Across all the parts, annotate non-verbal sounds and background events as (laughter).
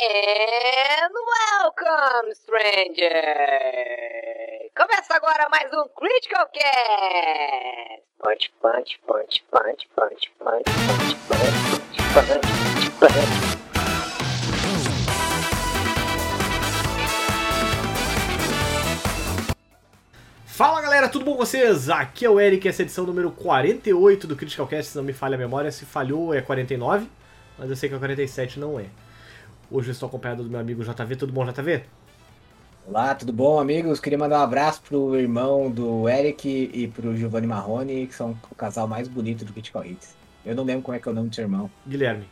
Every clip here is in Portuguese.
And welcome, stranger! Começa agora mais um Critical Cast! Punch, punch, punch, punch, punch, punch, punch, punch, punch, punch. Fala galera, tudo bom com vocês? Aqui é o Eric, essa é a edição número 48 do Critical Cast, se não me falha a memória, se falhou é 49, mas eu sei que a 47 não é. Hoje eu estou acompanhado do meu amigo JV. Tudo bom, JV? Olá, tudo bom, amigos? Queria mandar um abraço pro irmão do Eric e pro Giovanni Marrone, que são o casal mais bonito do Critical Hits. Eu não lembro como é que é o nome do seu irmão. Guilherme.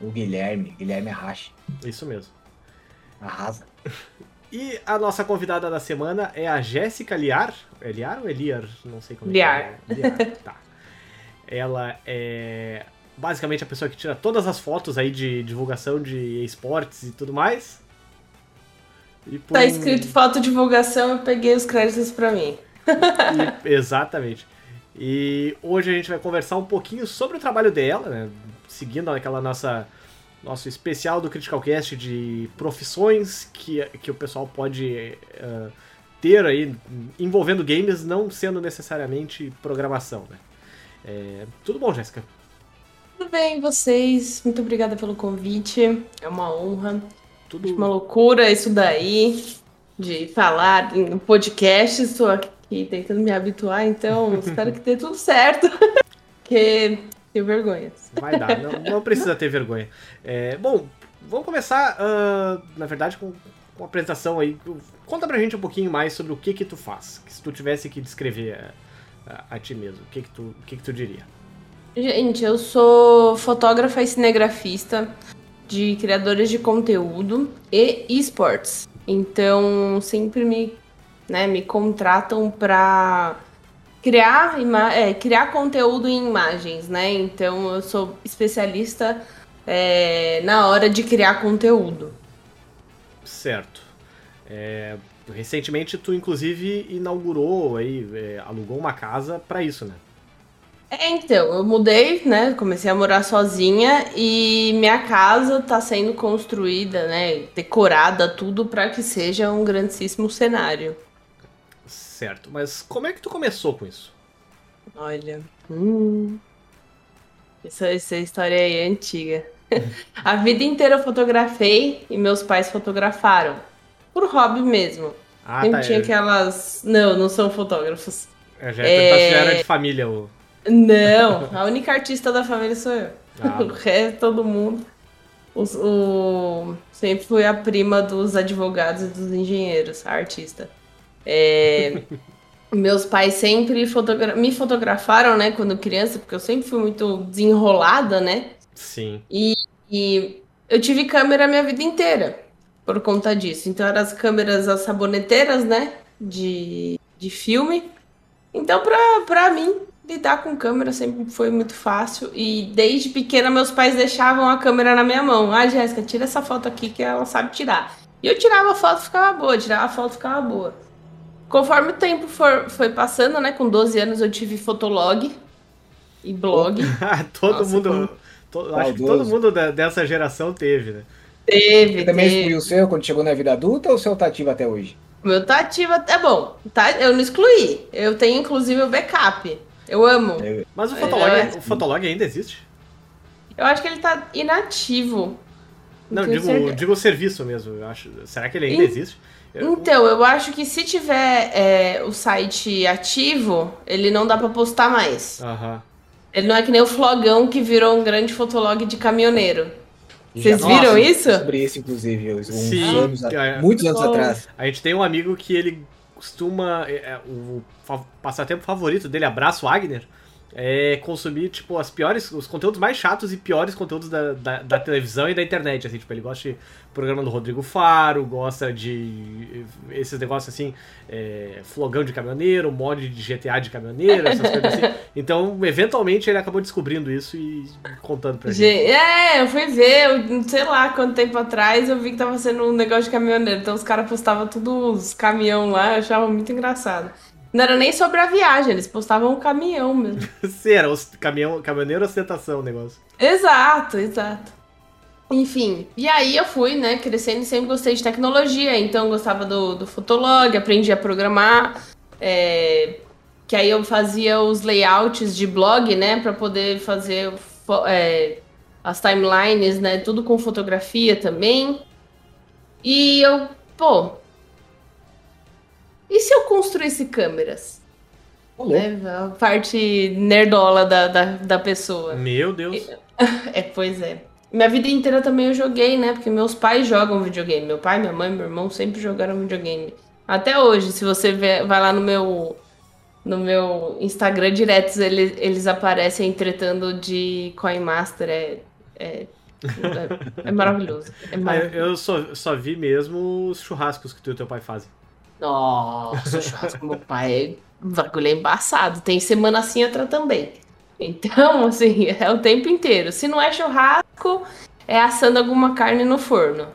O Guilherme. Guilherme Arrache. Isso mesmo. Arrasa. (laughs) E a nossa convidada da semana é a Jéssica Liar. É Liar ou é Liar? Não sei como Liar. é. Liar. Tá. (laughs) Ela é basicamente a pessoa que tira todas as fotos aí de divulgação de esportes e tudo mais. E por... Tá escrito foto divulgação, eu peguei os créditos pra mim. E, exatamente. E hoje a gente vai conversar um pouquinho sobre o trabalho dela, né? Seguindo aquela nossa nosso especial do Critical Cast de profissões que, que o pessoal pode uh, ter aí envolvendo games, não sendo necessariamente programação, né? É, tudo bom, Jéssica? Tudo bem, vocês? Muito obrigada pelo convite. É uma honra. Tudo uma loucura isso daí de falar em podcast. Estou aqui tentando me habituar, então (laughs) espero que dê tudo certo. (laughs) que tenho vergonha. Vai dar, não, não precisa ter vergonha. É, bom, vamos começar, uh, na verdade, com, com a apresentação aí. Conta pra gente um pouquinho mais sobre o que que tu faz. Se tu tivesse que descrever a, a, a ti mesmo, o que que tu, o que que tu diria? Gente, eu sou fotógrafa e cinegrafista de criadores de conteúdo e esportes. Então, sempre me, né, me contratam para criar, é, criar conteúdo em imagens, né? Então, eu sou especialista é, na hora de criar conteúdo. Certo. É, recentemente, tu inclusive inaugurou aí, é, alugou uma casa para isso, né? É, então, eu mudei, né? Comecei a morar sozinha e minha casa tá sendo construída, né? Decorada, tudo para que seja um grandíssimo cenário. Certo, mas como é que tu começou com isso? Olha, hum, essa, essa história aí é antiga. (laughs) a vida inteira eu fotografei e meus pais fotografaram. Por hobby mesmo. Ah, Sempre tá, tinha é. aquelas. Não, não são fotógrafos. É, já é... se era de família o. Não, a única artista da família sou eu. Ah. (laughs) O resto, todo mundo. Os, o... Sempre fui a prima dos advogados e dos engenheiros, a artista. É... (laughs) Meus pais sempre fotogra... me fotografaram, né, quando criança, porque eu sempre fui muito desenrolada, né? Sim. E, e eu tive câmera a minha vida inteira por conta disso. Então eram as câmeras, as saboneteiras, né, de, de filme. Então, pra, pra mim, lidar com câmera sempre foi muito fácil e desde pequena meus pais deixavam a câmera na minha mão. Ah, Jéssica, tira essa foto aqui que ela sabe tirar. E eu tirava a foto ficava boa, tirava a foto ficava boa. Conforme o tempo for, foi passando, né, com 12 anos eu tive fotolog e blog. (laughs) todo Nossa, mundo, to, acho que todo mundo dessa geração teve, né? Teve, Você também excluiu o seu quando chegou na vida adulta ou o seu tá ativo até hoje? O meu tá ativo até bom. Tá, eu não excluí. Eu tenho inclusive o backup. Eu amo. Mas o Fotolog, é, o Fotolog ainda existe? Eu acho que ele tá inativo. Não, digo, digo o serviço mesmo. Eu acho. Será que ele ainda In... existe? Eu... Então, eu acho que se tiver é, o site ativo, ele não dá pra postar mais. Aham. Ele não é que nem o Flogão que virou um grande fotolog de caminhoneiro. Vocês viram isso? Sobre isso, inclusive, uns Sim, anos, é, muitos anos atrás. A gente tem um amigo que ele costuma. É, é o passatempo favorito dele, abraço Wagner, é consumir, tipo, as piores, os conteúdos mais chatos e piores conteúdos da, da, da, televisão e da internet, assim, tipo, ele gosta de programa do Rodrigo Faro, gosta de esses negócios, assim, é, flogão de caminhoneiro, mod de GTA de caminhoneiro, essas coisas assim. (laughs) Então, eventualmente, ele acabou descobrindo isso e contando pra gente. É, eu fui ver, eu, sei lá, quanto tempo atrás, eu vi que tava sendo um negócio de caminhoneiro, então os caras postavam tudo os caminhão lá, eu achava muito engraçado. Não era nem sobre a viagem, eles postavam um caminhão mesmo. (laughs) Sim, era os caminhão, caminhoneiro ostentação o negócio. Exato, exato. Enfim, e aí eu fui, né, crescendo e sempre gostei de tecnologia, então eu gostava do, do Fotolog, aprendi a programar, é, que aí eu fazia os layouts de blog, né, para poder fazer é, as timelines, né, tudo com fotografia também. E eu, pô, e se eu construísse câmeras? É, a parte nerdola da, da, da pessoa. Meu Deus. (laughs) É, pois é. Minha vida inteira também eu joguei, né? Porque meus pais jogam videogame. Meu pai, minha mãe, meu irmão sempre jogaram videogame. Até hoje, se você vê, vai lá no meu no meu Instagram diretos, eles, eles aparecem tretando de Coin Master. É, é, é, é maravilhoso. É (laughs) maravilhoso. Eu só, só vi mesmo os churrascos que tu e teu pai fazem. Nossa, o churrasco com meu pai é bagulho é embaçado. Tem semana assim outra também. Então, (laughs) assim, é o tempo inteiro. Se não é churrasco, é assando alguma carne no forno.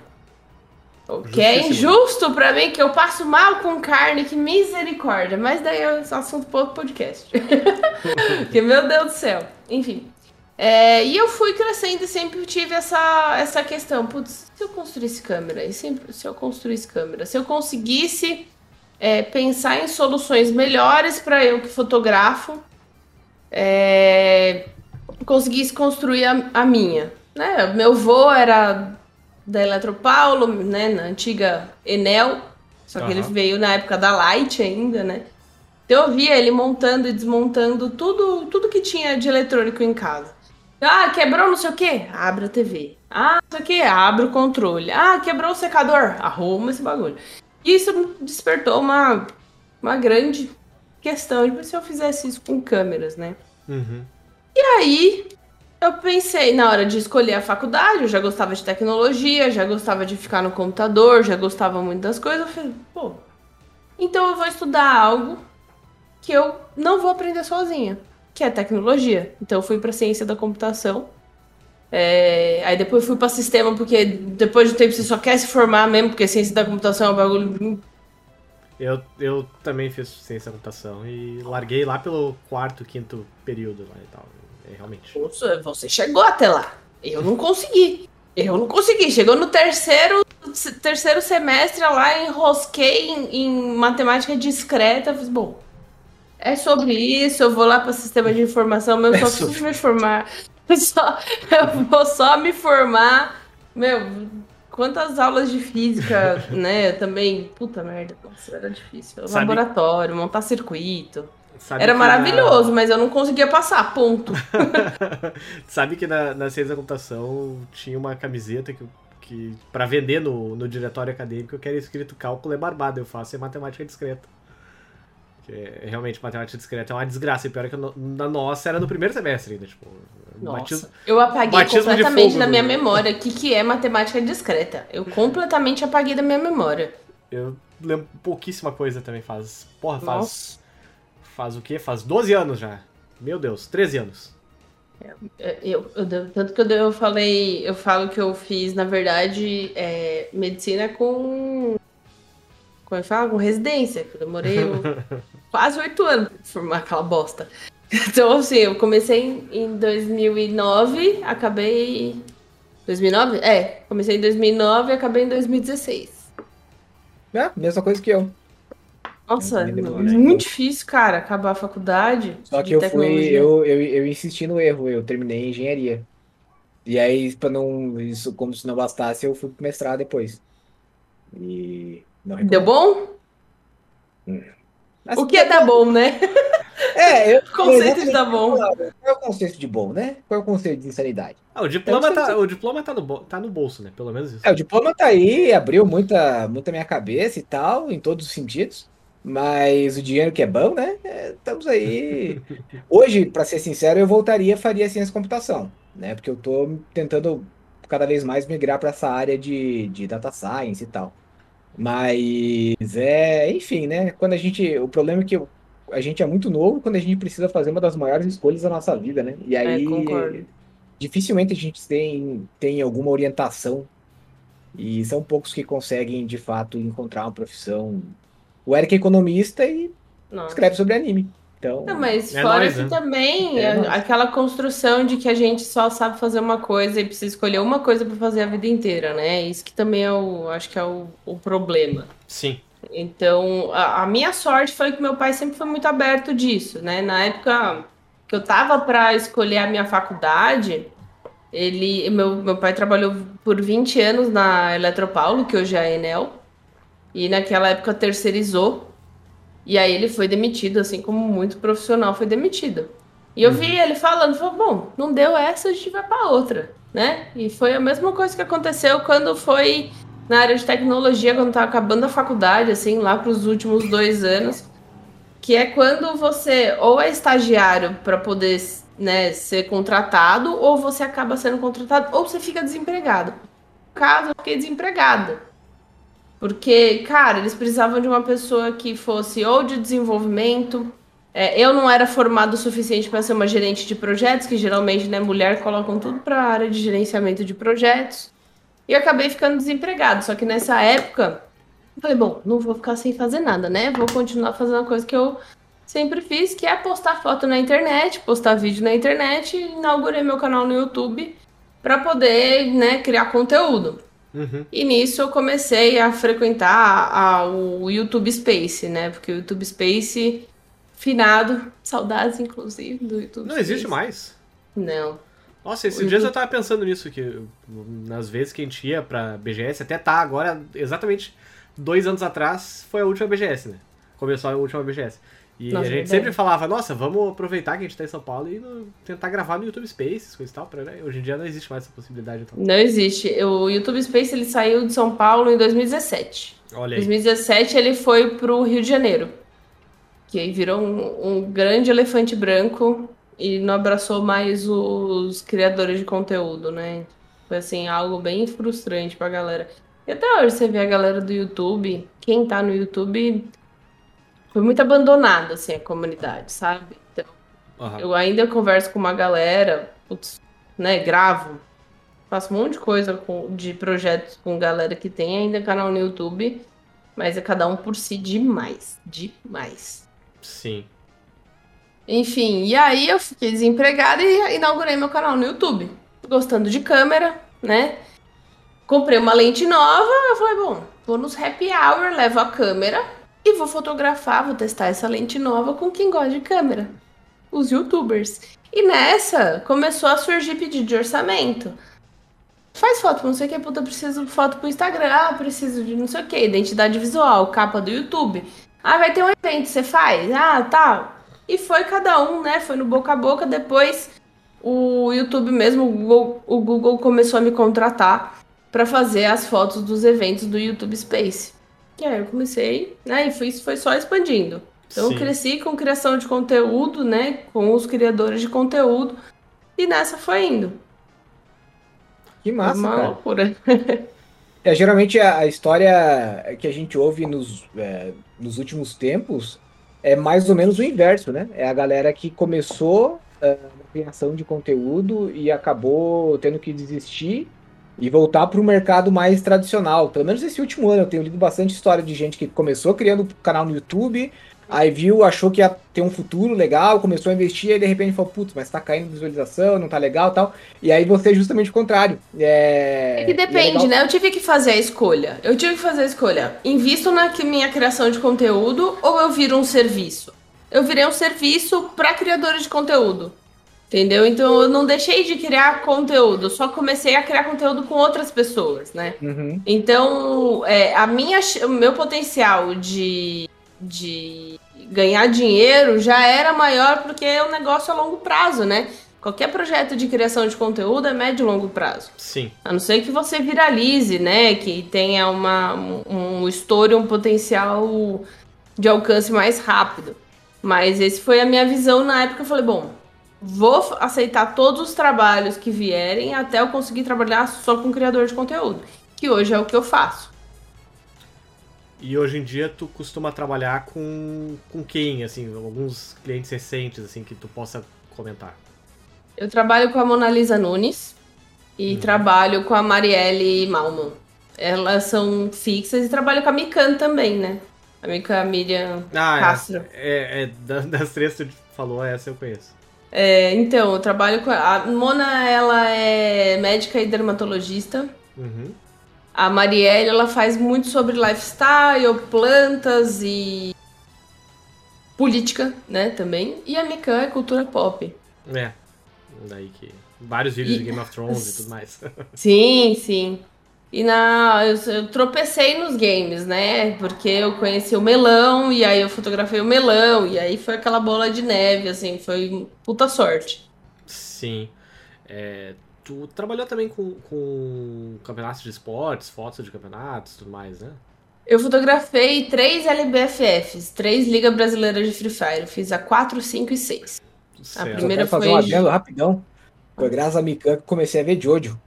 O que é injusto para mim, que eu passo mal com carne, que misericórdia. Mas daí é assunto para outro podcast. (laughs) que meu Deus do céu. Enfim. É, e eu fui crescendo e sempre tive essa, essa questão. Putz, se eu construísse câmera, e sempre, se eu construísse câmera, se eu conseguisse é, pensar em soluções melhores para eu que fotografo, é, conseguisse construir a, a, minha. Né? Meu avô era da Eletropaulo, né, na antiga Enel, só que uhum. ele veio na época da Light ainda, né? Então eu via ele montando e desmontando tudo, tudo que tinha de eletrônico em casa. Ah, quebrou não sei o que? Abre a TV. Ah, não sei o que? Abre o controle. Ah, quebrou o secador? Arruma esse bagulho. E isso despertou uma, uma grande questão de se eu fizesse isso com câmeras, né? Uhum. E aí, eu pensei, na hora de escolher a faculdade, eu já gostava de tecnologia, já gostava de ficar no computador, já gostava muito das coisas. Eu falei, pô, então eu vou estudar algo que eu não vou aprender sozinha, que é tecnologia. Então eu fui para ciência da computação é, aí depois fui para sistema, porque depois de um tempo você só quer se formar mesmo, porque ciência da computação é um bagulho. Eu, eu também fiz ciência da computação e larguei lá pelo quarto, quinto período lá e tal. É, realmente. Nossa, você chegou até lá. Eu não consegui. Eu não consegui. Chegou no terceiro, terceiro semestre lá, enrosquei em, em matemática discreta. Fiz, bom, é sobre isso, eu vou lá para sistema de informação, mas (laughs) eu só preciso me formar. (laughs) Só, eu vou só me formar. Meu, quantas aulas de física, (laughs) né? Também. Puta merda, nossa, era difícil. Sabe... Laboratório, montar circuito. Sabe era maravilhoso, na... mas eu não conseguia passar, ponto. (laughs) Sabe que na, na ciência da computação tinha uma camiseta que, que para vender no, no diretório acadêmico que era escrito cálculo é barbado, eu faço é matemática discreta. Que é, realmente, matemática discreta é uma desgraça. E pior é que na nossa era no primeiro semestre ainda. Tipo, nossa, batismo, eu apaguei completamente da minha memória o que, que é matemática discreta. Eu completamente apaguei da minha memória. Eu lembro pouquíssima coisa também faz. Porra, faz. Nossa. Faz o quê? Faz 12 anos já. Meu Deus, 13 anos. É, eu, eu, tanto que eu, eu falei, eu falo que eu fiz, na verdade, é, medicina com como é que fala? Com residência. Eu demorei (laughs) quase oito anos pra formar aquela bosta. Então, assim, eu comecei em 2009, acabei. 2009? É, comecei em 2009 e acabei em 2016. É, mesma coisa que eu. Nossa, é muito difícil, cara, acabar a faculdade. Só que eu fui, eu, eu, eu insisti no erro, eu terminei engenharia. E aí, para não, isso como se não bastasse, eu fui pro mestrado depois. E Deu bom? Hum. o que é dar bom, né? (laughs) É, (laughs) eu, conceito de dar bom. Qual é o conceito de bom, né? Qual é o conceito de insanidade? Ah, o diploma, tá, o diploma tá, no, tá no bolso, né? Pelo menos isso. É, o diploma tá aí, abriu muita, muita minha cabeça e tal, em todos os sentidos. Mas o dinheiro que é bom, né? É, estamos aí. (laughs) Hoje, para ser sincero, eu voltaria faria ciência e computação, né? Porque eu tô tentando cada vez mais migrar para essa área de, de data science e tal. Mas é, enfim, né? Quando a gente. O problema é que a gente é muito novo quando a gente precisa fazer uma das maiores escolhas da nossa vida, né? E aí é, dificilmente a gente tem, tem alguma orientação. E são poucos que conseguem, de fato, encontrar uma profissão. O Eric é economista e Nossa. escreve sobre anime. Então, Não, mas É fora que né? também É nóis. aquela construção de que a gente só sabe fazer uma coisa e precisa escolher uma coisa pra fazer a vida inteira, né? Isso que também é o, acho que é o, o problema. Sim. Então, a, a minha sorte foi que meu pai sempre foi muito aberto disso, né? Na época que eu tava para escolher a minha faculdade, ele, meu, meu pai trabalhou por 20 anos na Eletropaulo, que hoje é a Enel, e naquela época terceirizou. E aí ele foi demitido, assim como muito profissional foi demitido. E eu vi ele falando, falou, bom, não deu essa, a gente vai para outra, né? E foi a mesma coisa que aconteceu quando foi na área de tecnologia, quando tava acabando a faculdade, assim, lá para os últimos dois anos, que é quando você ou é estagiário para poder né, ser contratado, ou você acaba sendo contratado, ou você fica desempregado. No caso, eu fiquei desempregada. Porque, cara, eles precisavam de uma pessoa que fosse ou de desenvolvimento. é, eu não era formado o suficiente para ser uma gerente de projetos, que geralmente, né, mulher colocam tudo para a área de gerenciamento de projetos. E acabei ficando desempregado. Só que nessa época, eu falei, bom, não vou ficar sem fazer nada, né? Vou continuar fazendo a coisa que eu sempre fiz, que é postar foto na internet, postar vídeo na internet. E inaugurei meu canal no YouTube para poder, né, criar conteúdo. Uhum. E nisso eu comecei a frequentar a- o YouTube Space, né? Porque o YouTube Space, finado, saudades inclusive do YouTube Não existe Space. mais. Não. Nossa, esses dias eu tava pensando nisso, que nas vezes que a gente ia pra BGS, até tá agora, exatamente dois anos atrás, foi a última BGS, né? Começou a última BGS. E Nossa, a gente sempre falava, nossa, vamos aproveitar que a gente tá em São Paulo e no- tentar gravar no YouTube Spaces, coisa e tal. Pra, né? Hoje em dia não existe mais essa possibilidade, então. Não existe. O YouTube Space ele saiu de São Paulo em 2017. Olha aí. 2017 ele foi pro Rio de Janeiro. Que aí virou um, um grande elefante branco e não abraçou mais os criadores de conteúdo, né? Foi assim, algo bem frustrante pra galera. E até hoje você vê a galera do YouTube, quem tá no YouTube foi muito abandonada, assim, a comunidade, sabe? Então, Aham. eu ainda converso com uma galera, putz, né, gravo, faço um monte de coisa com, de projetos com galera que tem ainda canal no YouTube, mas é cada um por si demais, demais. Sim. Enfim, e aí eu fiquei desempregada e inaugurei meu canal no YouTube. Gostando de câmera, né? Comprei uma lente nova, eu falei, bom, vou nos happy hour, levo a câmera e vou fotografar, vou testar essa lente nova com quem gosta de câmera. Os youtubers. E nessa começou a surgir pedido de orçamento. Faz foto, não sei o que, puta, preciso de foto pro Instagram, ah, preciso de não sei o que, identidade visual, capa do YouTube. Ah, vai ter um evento, você faz? Ah, tá. E foi cada um, né? Foi no boca a boca. Depois o YouTube mesmo, o Google, o Google começou a me contratar para fazer as fotos dos eventos do YouTube Space. E aí eu comecei, né? E foi, isso foi só expandindo. Então Sim. eu cresci com criação de conteúdo, né? Com os criadores de conteúdo. E nessa foi indo. que massa, uma cara. loucura. É, geralmente a, a história que a gente ouve nos, é, nos últimos tempos é mais ou menos o inverso, né? É a galera que começou é, na criação de conteúdo e acabou tendo que desistir e voltar para o mercado mais tradicional. Pelo menos esse último ano eu tenho lido bastante história de gente que começou criando canal no YouTube, aí viu, achou que ia ter um futuro legal, começou a investir e de repente falou, putz, mas tá caindo visualização, não tá legal e tal. E aí você é justamente o contrário. É, É que é depende, legal- né? Eu tive que fazer a escolha. Eu tive que fazer a escolha. Invisto na minha criação de conteúdo ou eu viro um serviço? Eu virei um serviço para criadores de conteúdo. Entendeu? Então eu não deixei de criar conteúdo, só comecei a criar conteúdo com outras pessoas, né? Uhum. Então, é, a minha, o meu potencial de, de ganhar dinheiro já era maior porque é um negócio a longo prazo, né? Qualquer projeto de criação de conteúdo é médio e longo prazo. Sim. A não ser que você viralize, né? Que tenha uma, um, estouro, um potencial de alcance mais rápido. Mas esse foi a minha visão na época. Eu falei, bom, vou aceitar todos os trabalhos que vierem até eu conseguir trabalhar só com criador de conteúdo. Que hoje é o que eu faço. E hoje em dia tu costuma trabalhar com, com quem, assim, alguns clientes recentes, assim, que tu possa comentar. Eu trabalho com a Mona Lisa Nunes e trabalho com a Marielle Malman. Elas são fixas e trabalho com a Mikan também, né? A Mika Miriam Ah, Castro. é, é, é da- (laughs) das três que tu falou, essa eu conheço. É, então, eu trabalho com. A Mona, ela é médica e dermatologista. Uhum. A Marielle, ela faz muito sobre lifestyle, plantas e política, né, também. E a Mikan é cultura pop. É. Daí que. Vários vídeos E- de Game of Thrones e (laughs) tudo mais. (laughs) Sim, sim. E na, eu, eu tropecei nos games, né? Porque eu conheci o melão, e aí eu fotografei o melão, e aí foi aquela bola de neve, assim, foi puta sorte. Sim. É, tu trabalhou também com, com campeonatos de esportes, fotos de campeonatos e tudo mais, né? Eu fotografei três LBFFs, três Liga Brasileira de Free Fire. Eu fiz a 4, 5 e 6. Certo. primeira quero fazer foi- um adendo rapidão. Foi graças a Mikan que eu comecei a ver Jojo.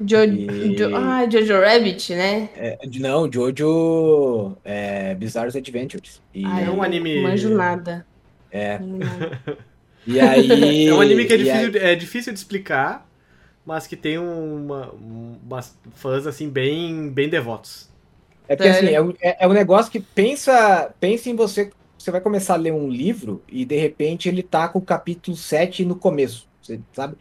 Jo, E- Jo- ah, Jojo Rabbit, né? É, não, Jojo é, Bizarre Adventures. E, Ah, é um eu anime- Não manjo nada. É. E aí. (laughs) É um anime que é difícil, aí- é difícil de explicar, mas que tem uma, umas fãs assim bem, bem devotos. É porque assim, Sério? é um, é, é um negócio que pensa, pensa em você. Você vai começar a ler um livro e de repente ele tá com o capítulo 7 no começo. Você sabe?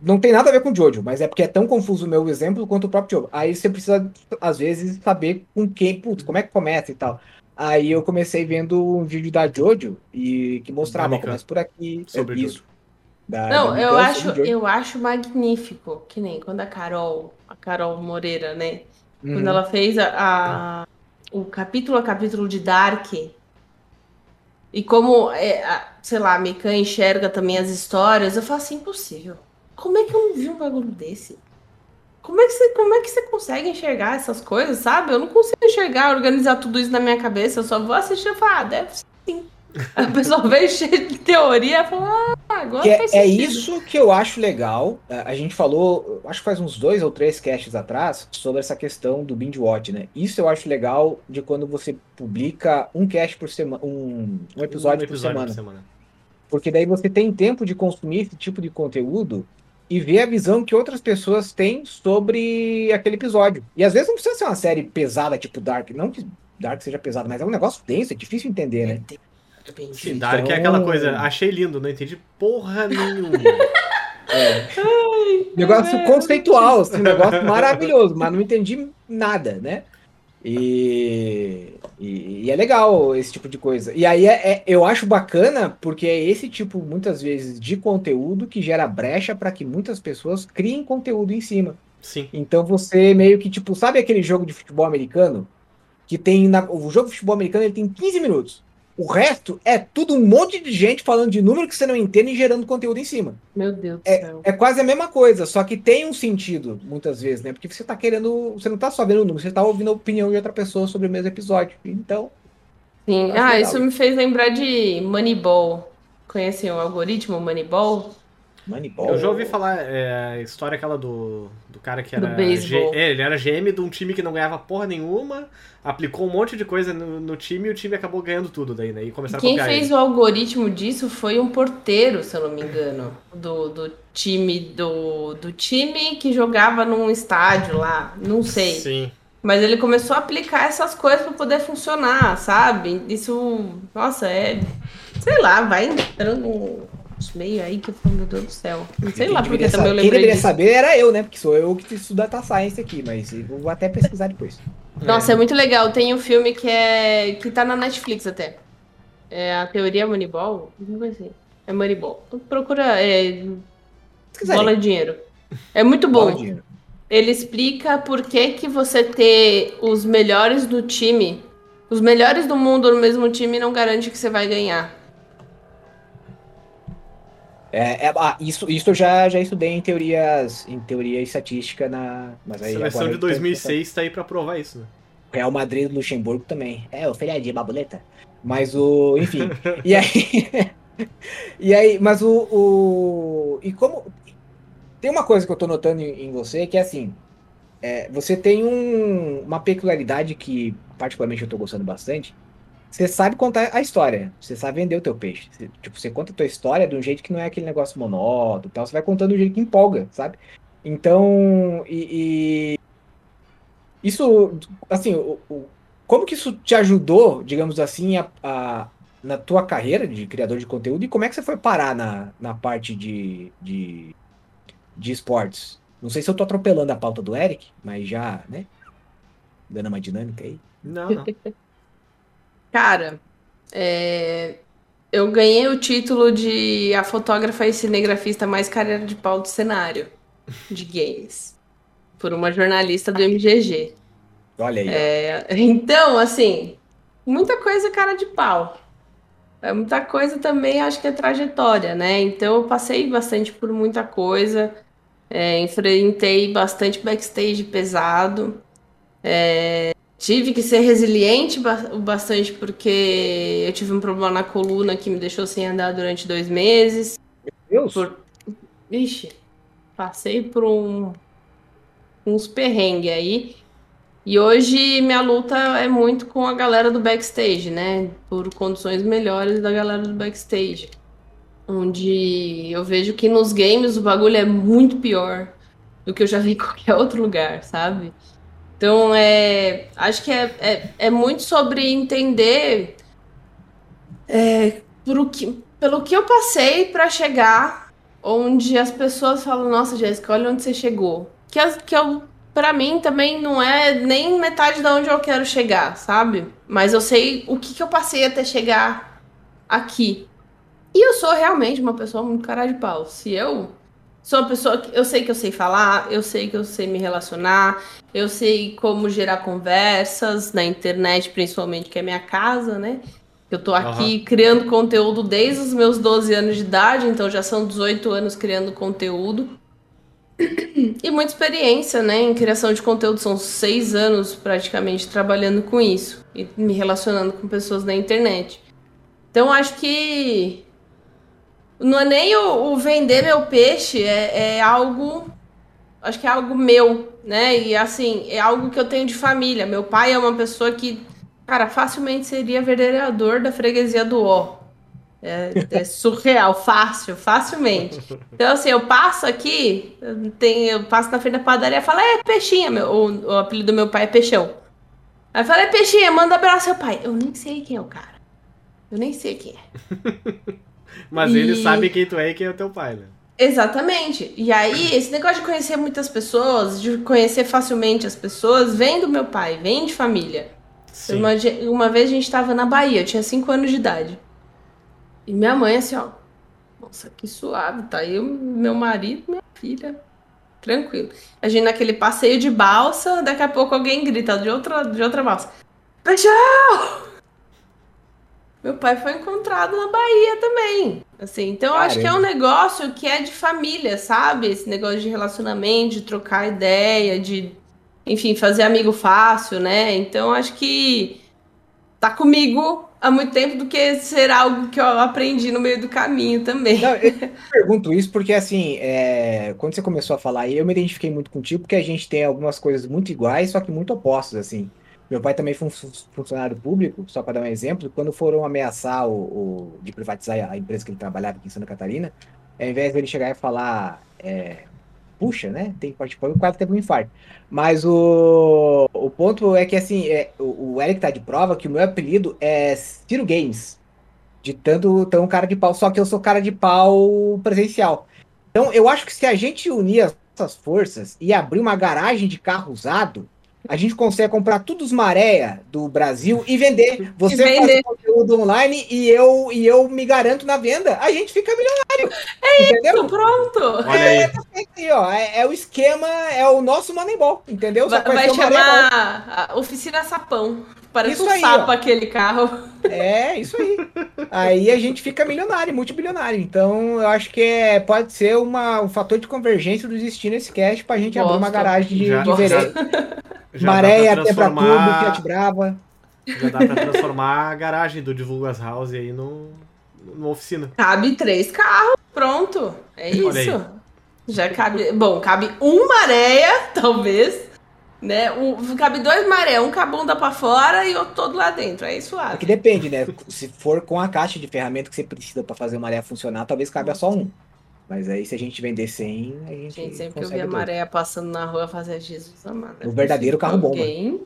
Não tem nada a ver com o Jojo, mas é porque é tão confuso o meu exemplo quanto o próprio Jojo. Aí você precisa, às vezes, saber com quem, putz, como é que começa e tal. Aí eu comecei vendo um vídeo da Jojo e que mostrava, começa por aqui. Sobre é Jojo. isso. Da- Não, da eu acho, eu acho magnífico, que nem quando a Carol, a Carol Moreira, né? Uhum. Quando ela fez a, a- o capítulo a capítulo de Dark, e como, é, a- sei lá, a Mikan enxerga também as histórias, eu falo assim, impossível. Como é que eu não vi um bagulho desse? Como é, que você, como é que você consegue enxergar essas coisas, sabe? Eu não consigo enxergar, organizar tudo isso na minha cabeça, eu só vou assistir e falar, ah, deve ser sim. A pessoa (laughs) veio cheia de teoria e fala, ah, agora Que é, é isso que eu acho legal. A gente falou, acho que faz uns dois ou três casts atrás, sobre essa questão do binge watch, né? Isso eu acho legal de quando você publica um cast por semana, um, um episódio, Um por semana. por semana. Porque daí você tem tempo de consumir esse tipo de conteúdo e ver a visão que outras pessoas têm sobre aquele episódio. E às vezes não precisa ser uma série pesada, tipo Dark. Não que Dark seja pesado, mas é um negócio denso, é difícil entender, né? Sim, Dark é aquela Então- coisa, achei lindo, não entendi porra nenhuma. (laughs) Negócio é, conceitual, assim, um negócio maravilhoso, mas não entendi nada, né? E, e, e é legal esse tipo de coisa. E aí é, é- eu acho bacana porque é esse tipo, muitas vezes, de conteúdo que gera brecha para que muitas pessoas criem conteúdo em cima. Sim. Então você meio que, tipo, sabe aquele jogo de futebol americano? Que tem. Na, o jogo de futebol americano ele tem 15 minutos. O resto é tudo um monte de gente falando de número que você não entende e gerando conteúdo em cima. Meu Deus do céu. É quase a mesma coisa, só que tem um sentido, muitas vezes, né? Porque você tá querendo. Você não tá só vendo o número, você tá ouvindo a opinião de outra pessoa sobre o mesmo episódio. Então. Sim. Ah, legal isso me fez lembrar de Moneyball. Conhecem o algoritmo Moneyball? Moneyball. Eu já ouvi falar é, a história aquela do, do cara que Do era. beisebol. G- é, ele era GM de um time que não ganhava porra nenhuma, aplicou um monte de coisa no, no time e o time acabou ganhando tudo daí, né? E começaram Quem a copiar fez ele. o algoritmo disso foi um porteiro, se eu não me engano, do, do time do, do time que jogava num estádio lá, não sei. Sim. Mas ele começou a aplicar essas coisas para poder funcionar, sabe? Isso, nossa, é, sei lá, vai entrando uns meio aí que eu falo, meu Deus do céu. Sei Quem lá porque também eu sa- Quem lembrei deveria disso. saber era eu, né? Porque sou eu que estudo data science aqui, mas eu vou até pesquisar depois. Nossa, é muito legal. Tem um filme que é que tá na Netflix até. É a teoria Moneyball, não ser. É Moneyball. Procura é, bola de dinheiro. É muito Bola bom. de dinheiro. Ele explica por que que você ter os melhores do time, os melhores do mundo no mesmo time não garante que você vai ganhar. É, é, ah, isso, isso eu já, já estudei em teorias, em teoria estatística na. Mas A aí seleção de eu tô- 2006 tá aí pra provar isso, né? Real Madrid Luxemburgo também. É, o feriadinho, babuleta. Mas o. Enfim. (laughs) e aí. (laughs) e aí, mas o, o. E como. Tem uma coisa que eu tô notando em, em você que é assim. é, você tem um- uma peculiaridade que, particularmente, eu tô gostando bastante. Você sabe contar a história. Você sabe vender o teu peixe. Você, tipo, você conta a tua história de um jeito que não é aquele negócio monótono e tal. Você vai contando de um jeito que empolga, sabe? Então. e- e isso, assim, o, o- como que isso te ajudou, digamos assim, a, a- na tua carreira de criador de conteúdo e como é que você foi parar na, na parte de, de, de esportes? Não sei se eu tô atropelando a pauta do Eric, mas já, né? Dando uma dinâmica aí. Não, não. (laughs) Cara, é, eu ganhei o título de a fotógrafa e cinegrafista mais carreira de pau do cenário de games por uma jornalista do MGG. Olha aí. É, então, assim, muita coisa cara de pau. É, muita coisa também acho que é trajetória, né? Então eu passei bastante por muita coisa, é, enfrentei bastante backstage pesado, é, tive que ser resiliente o bastante porque eu tive um problema na coluna que me deixou sem andar durante dois meses. Deus, Por... Ixi, passei por um... uns perrengues aí. E hoje minha luta é muito com a galera do backstage, né? Por condições melhores da galera do backstage. Onde eu vejo que nos games o bagulho é muito pior do que eu já vi em (laughs) qualquer outro lugar, sabe? Então, é, acho que é, é, é muito sobre entender é, que, pelo que eu passei para chegar onde as pessoas falam: Nossa, Jéssica, olha onde você chegou. Que, as- que eu, para mim também não é nem metade de onde eu quero chegar, sabe? Mas eu sei o que, que eu passei até chegar aqui. E eu sou realmente uma pessoa muito cara de pau. Se eu sou uma pessoa que eu sei que eu sei falar, eu sei que eu sei me relacionar, eu sei como gerar conversas na internet, principalmente, que é minha casa, né? Eu tô aqui criando conteúdo desde os meus 12 anos de idade, então já são 18 anos criando conteúdo. E muita experiência, né, em criação de conteúdo. São seis anos praticamente trabalhando com isso e me relacionando com pessoas na internet. Então acho que não é nem o, o vender meu peixe, é, é algo. Acho que é algo meu, né? E assim, é algo que eu tenho de família. Meu pai é uma pessoa que, cara, facilmente seria vereador da freguesia do Ó. É, é surreal, fácil, facilmente. Então, assim, eu passo aqui, tenho, eu passo na frente da padaria e falo, é peixinha, meu, o, o apelido do meu pai é peixão. Aí eu é peixinha, manda abraço ao pai. Eu nem sei quem é o cara. Eu nem sei quem é. (laughs) Mas E- ele sabe quem tu é e quem é o teu pai, né? Exatamente. E aí, esse negócio de conhecer muitas pessoas, de conhecer facilmente as pessoas, vem do meu pai, vem de família. Sim. Uma, uma vez a gente tava na Bahia, eu tinha 5 anos de idade. E minha mãe, assim, ó. Nossa, que suave, tá aí o meu marido, minha filha. Tranquilo. A gente naquele passeio de balsa, daqui a pouco alguém grita de outra, de outra balsa. Feijão! Meu pai foi encontrado na Bahia também. Assim, então eu acho que é um negócio que é de família, sabe? Esse negócio de relacionamento, de trocar ideia, de, enfim, fazer amigo fácil, né? Então acho que tá comigo há muito tempo do que ser algo que eu aprendi no meio do caminho também. Não, eu (laughs) pergunto isso porque, assim, é, quando você começou a falar aí, eu me identifiquei muito contigo, porque a gente tem algumas coisas muito iguais, só que muito opostas, assim. Meu pai também foi um fu- funcionário público, só para dar um exemplo, quando foram ameaçar o, o- de privatizar a empresa que ele trabalhava aqui em Santa Catarina, ao invés dele chegar e falar, é, puxa, né, tem que participar, o quase teve um infarto. Mas o, o ponto é que, assim, é, o, o Eric tá de prova que o meu apelido é Ciro Games de tanto tão cara de pau, só que eu sou cara de pau presencial. Então, eu acho que se a gente unir essas forças e abrir uma garagem de carro usado, a gente consegue comprar todos os maréia do Brasil e vender. Você E faz vender. conteúdo online e eu, e eu me garanto na venda. A gente fica milionário. É entendeu? Pronto! Olha aí. Aí, ó, é, é o esquema, é o nosso Moneyball, entendeu? Só Vai, vai chamar a Oficina Sapão. Parece Isso um aí, sapo ó. aquele carro. É, isso aí. Aí a gente fica milionário, multibilionário. Então, eu acho que é, pode ser uma, um fator de convergência do destino esse cast pra gente abrir uma garagem de, Já- de já- vereda. (laughs) Maré, até pra tudo, Fiat Brava. já dá pra transformar a garagem do Divulgas House aí no, numa oficina. Cabe três carros, pronto. É isso. Já cabe. Bom, cabe um maréia, (laughs) talvez. Né? Um, cabe dois maré, um com a bunda pra fora e outro todo lá dentro. Aí É suave. que depende, né? Se for com a caixa de ferramenta que você precisa pra fazer uma maré funcionar, talvez cabe só um. Mas aí se a gente vender 100, a gente. Gente, sempre que eu vi a dois. maré passando na rua fazer Jesus amado. O verdadeiro carro bomba. Alguém,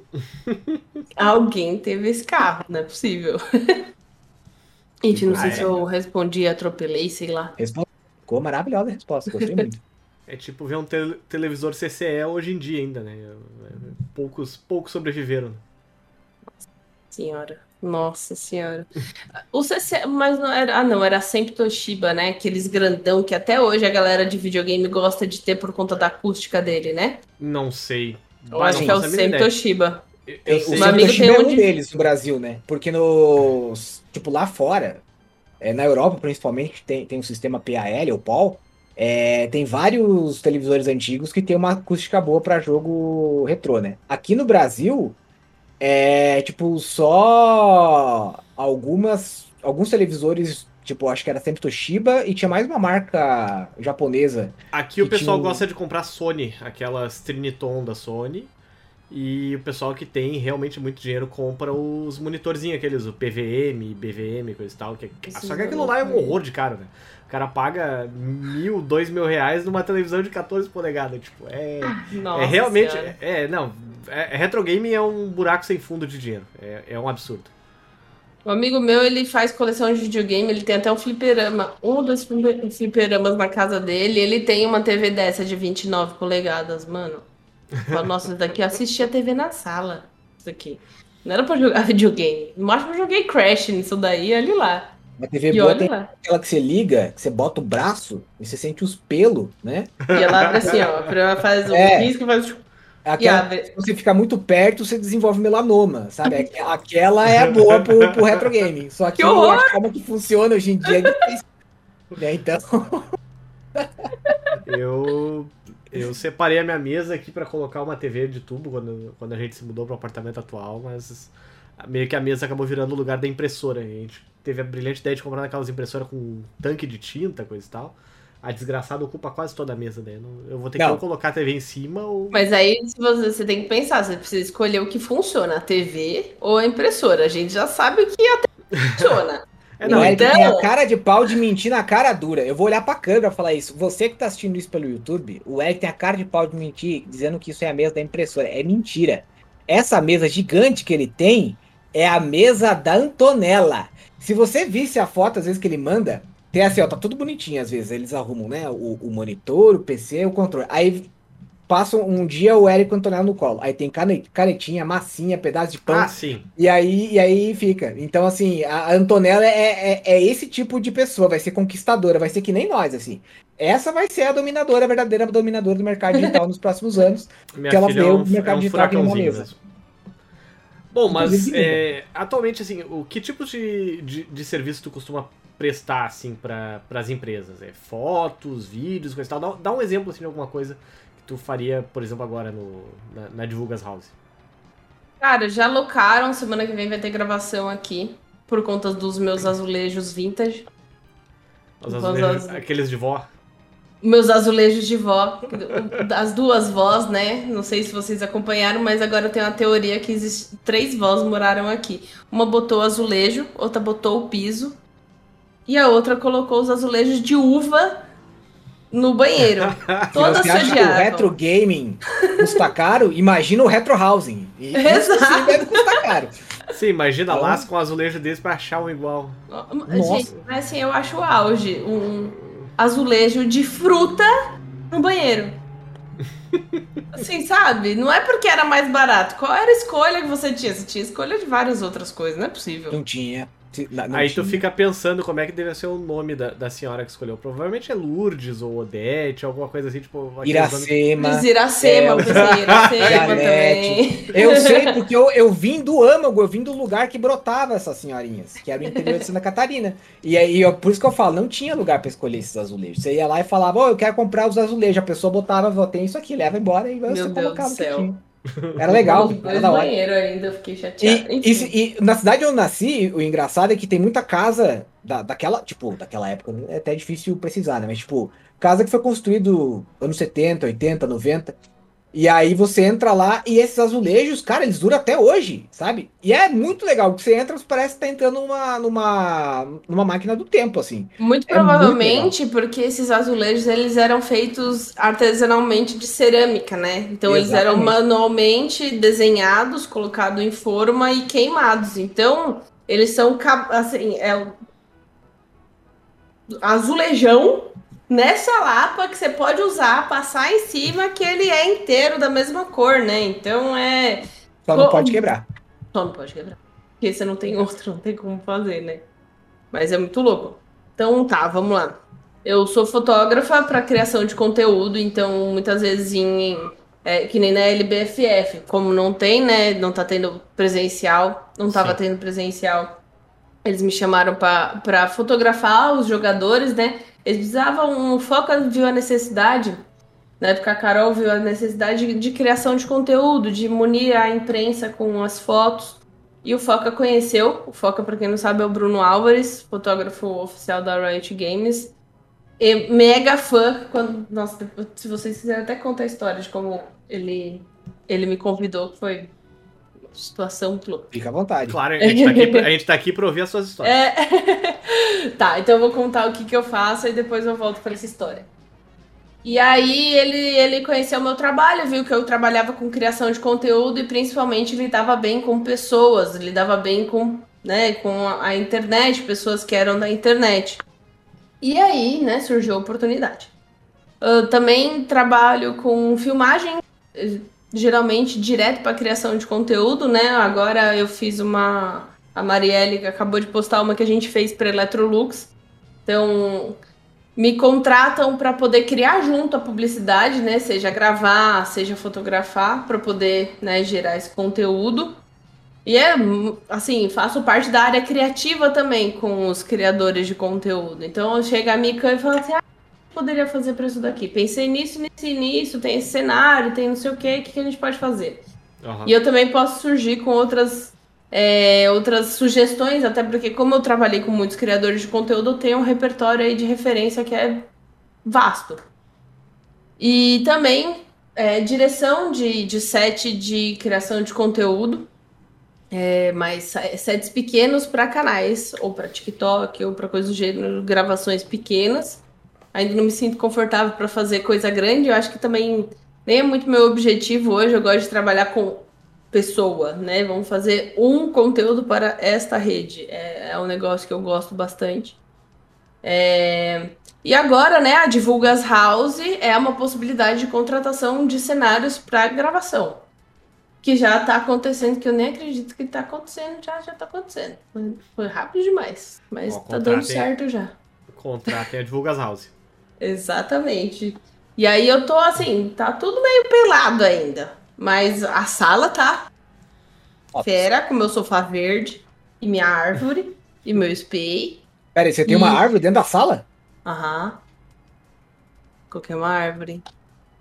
alguém teve esse carro, não é possível. (laughs) Enfim, não sei Ah, se é. eu respondi, atropelei, sei lá. Resposta. Ficou maravilhosa a resposta, gostei muito. É tipo ver um tele- televisor CCE hoje em dia ainda, né? Poucos, poucos sobreviveram. Senhora. Nossa senhora. O CC, mas não era. Ah, não, era sempre Toshiba, né? Aqueles grandão que até hoje a galera de videogame gosta de ter por conta da acústica dele, né? Não sei. Eu acho que é o sempre ideia. Toshiba. Eu- Eu o sei. Toshiba tem é um de- deles no Brasil, né? Porque nos. Tipo, lá fora, é, na Europa principalmente, tem, tem um sistema PAL, ou PAL. É, tem vários televisores antigos que tem uma acústica boa para jogo retrô, né? Aqui no Brasil, é tipo só algumas. Alguns televisores, tipo, acho que era sempre Toshiba e tinha mais uma marca japonesa. Aqui o pessoal tinha gosta de comprar Sony, aquelas Triniton da Sony. E o pessoal que tem realmente muito dinheiro compra os monitorzinhos, aqueles, o PVM, BVM, coisa e tal. Que, Esses só que aquilo lá é um horror de caro, né? O cara paga mil, dois mil reais numa televisão de 14 polegadas. Tipo, é. Nossa é realmente. É, é, não. É, é, retro game é um buraco sem fundo de dinheiro. É, é um absurdo. Um amigo meu, ele faz coleção de videogame, ele tem até um fliperama, um dos fliper- fliperamas na casa dele, ele tem uma TV dessa de 29 polegadas, mano. (laughs) Nossa, isso daqui eu assisti a TV na sala. Isso aqui. Não era pra jogar (laughs) videogame. No máximo eu joguei Crash nisso daí, olha lá. Uma TV E boa tem lá. aquela que você liga, que você bota o braço e você sente os pelos, né? E ela abre assim, ó, pra faz um (laughs) É. risco faz. Aquela, abre. se você ficar muito perto, você desenvolve melanoma, sabe? Aqu- Aquela é boa pro, pro retro game. Só que, Que a forma que funciona hoje em dia é difícil. Né? Então, (laughs) Eu. Eu separei a minha mesa aqui pra colocar uma TV de tubo quando, quando a gente se mudou pro apartamento atual, mas meio que a mesa acabou virando o lugar da impressora. A gente teve a brilhante ideia de comprar aquelas impressoras com um tanque de tinta, coisa e tal. A desgraçada ocupa quase toda a mesa daí. não- Eu vou ter que Não. ou colocar a TV em cima ou. Mas aí se você, você tem que pensar, você precisa escolher o que funciona, a TV ou a impressora. A gente já sabe o que a TV funciona. (laughs) É, o não, Eric então- tem a cara de pau de mentir na cara dura. Eu vou olhar pra câmera e falar isso. Você que tá assistindo isso pelo YouTube, o Eric tem a cara de pau de mentir, dizendo que isso é a mesa da impressora. É mentira. Essa mesa gigante que ele tem é a mesa da Antonella. Se você visse a foto, às vezes, que ele manda, tem assim, ó, tá tudo bonitinho, às vezes. Eles arrumam, né? O, o monitor, o PC, o controle. Aí passam um dia o Eric e o Antonella no colo. Aí tem cane- canetinha, massinha, pedaço de pão. Ah, sim. E aí, e aí fica. Então, assim, a Antonella é, é, é esse tipo de pessoa, vai ser conquistadora, vai ser que nem nós, assim. Essa vai ser a dominadora, a verdadeira dominadora do mercado digital (laughs) nos próximos anos. Minha Que ela filha é um, o mercado é um digital aqui mesa. mesmo. Bom, mas é, atualmente, assim, o que tipo de, de, de serviço tu costuma prestar, assim, para as empresas? É fotos, vídeos, coisa e tal? Dá, dá um exemplo, assim, de alguma coisa que tu faria, por exemplo, agora no, na, na Divulgas House. Cara, já alocaram, semana que vem vai ter gravação aqui, por conta dos meus azulejos vintage. Os Os azulejos, azu- aqueles de vó. Meus azulejos de vó, as duas vós, né? Não sei se vocês acompanharam, mas agora tem uma teoria que existe três vós moraram aqui. Uma botou azulejo, outra botou o piso e a outra colocou os azulejos de uva no banheiro. (laughs) Toda você acha que o retro gaming custa caro, imagina o retro housing. E Exato. isso deve custar caro. Sim, imagina Então- lá com um azulejo desse pra achar um igual. Gente, mas assim, eu acho o auge. Um azulejo de fruta no banheiro. Assim, sabe? Não é porque era mais barato. Qual era a escolha que você tinha? Você tinha escolha de várias outras coisas, não é possível. Não tinha. Na- não Aí tinha. tu fica pensando como é que deve ser o nome da, da senhora que escolheu. Provavelmente é Lourdes ou Odete, alguma coisa assim, tipo. aqueles nomes- Iracema. Diz Iracema, pensei Iracema também. Eu sei (laughs) porque eu, eu vim do âmago, eu vim do lugar que brotava essas senhorinhas, que era o interior de Santa Catarina. E aí, eu- por isso que eu falo, não tinha lugar pra escolher esses azulejos. Você ia lá e falava, ó, eu quero comprar os azulejos. A pessoa botava, tem isso aqui, leva embora e Meu você Deus colocava do o que céu. tinha. Era legal, era da hora. banheiro ainda, fiquei chateada. E, e- e na cidade onde eu nasci, o engraçado é que tem muita casa da, daquela, tipo, daquela época, é até difícil precisar, né? Mas, tipo, casa que foi construído anos 70, 80, 90. E aí você entra lá e esses azulejos, cara, eles duram até hoje, sabe? E é muito legal, porque você entra, parece que tá entrando numa, numa, numa máquina do tempo, assim. Muito É muito provavelmente porque esses azulejos eles eram feitos artesanalmente de cerâmica, né? Então eles eram Exatamente. manualmente desenhados, colocados em forma e queimados. Então eles são assim, é azulejão nessa lapa que você pode usar, passar em cima que ele é inteiro da mesma cor, né? Então é Só não pode quebrar. só não pode quebrar. Porque você não tem (laughs) outro, não tem como fazer, né? Mas é muito louco. Então tá, vamos lá. Eu sou fotógrafa para criação de conteúdo, então muitas vezes em. é, que nem na LBFF, como não tem, né? Não tá tendo presencial, não tava Sim. tendo presencial. Eles me chamaram para fotografar os jogadores, né? Eles precisavam. O Foca viu a necessidade, na época a Carol viu a necessidade de, criação de conteúdo, de munir a imprensa com as fotos. E o Foca conheceu. O Foca, para quem não sabe, é o Bruno Álvares, fotógrafo oficial da Riot Games. E mega fã. Quando, nossa, se vocês quiserem até contar a história de como ele, ele me convidou, foi situação louca. Fica à vontade. Claro, a gente, tá aqui, pra- a gente tá aqui pra ouvir as suas histórias. É. (laughs) tá, então eu vou contar o que, que eu faço e depois eu volto para essa história. E aí ele, ele conheceu o meu trabalho, viu que eu trabalhava com criação de conteúdo e principalmente lidava bem com pessoas, lidava bem com, né, com a, internet, pessoas que eram da internet. E aí, né, surgiu a oportunidade. Eu também trabalho com filmagem, geralmente direto para criação de conteúdo, né? Agora eu fiz uma a Marielle acabou de postar uma que a gente fez para Electrolux. Então, me contratam para poder criar junto a publicidade, né? Seja gravar, seja fotografar, para poder né, gerar esse conteúdo. E é assim, faço parte da área criativa também com os criadores de conteúdo. Então chega a Mika e fala assim: ah, poderia fazer para isso daqui? Pensei nisso, nisso e nisso, tem esse cenário, tem não sei o que, o que, a gente pode fazer? Aham. E eu também posso surgir com outras, é, outras sugestões, até porque, como eu trabalhei com muitos criadores de conteúdo, eu tenho um repertório aí de referência que é vasto. E também é, direção de, de set de criação de conteúdo, é, mas se- sets pequenos para canais, ou para TikTok, ou para coisas do gênero, gravações pequenas. Ainda não me sinto confortável para fazer coisa grande, eu acho que também nem é muito meu objetivo hoje, eu gosto de trabalhar com pessoa, né? Vamos fazer um conteúdo para esta rede. É, é um negócio que eu gosto bastante. É, E agora, né, a Divulgas House é uma possibilidade de contratação de cenários para gravação. Que já tá acontecendo, que eu nem acredito que tá acontecendo, já, já tá acontecendo. Foi, rápido demais, mas Ó, tá dando certo já. Contratem a Divulgas House. Exatamente. E aí eu tô assim, tá tudo meio pelado ainda. Mas a sala tá Ó, fera, com meu sofá verde, e minha árvore, e meu spay. Pera aí, você tem uma E- árvore dentro da sala? Aham. Coloquei uma árvore.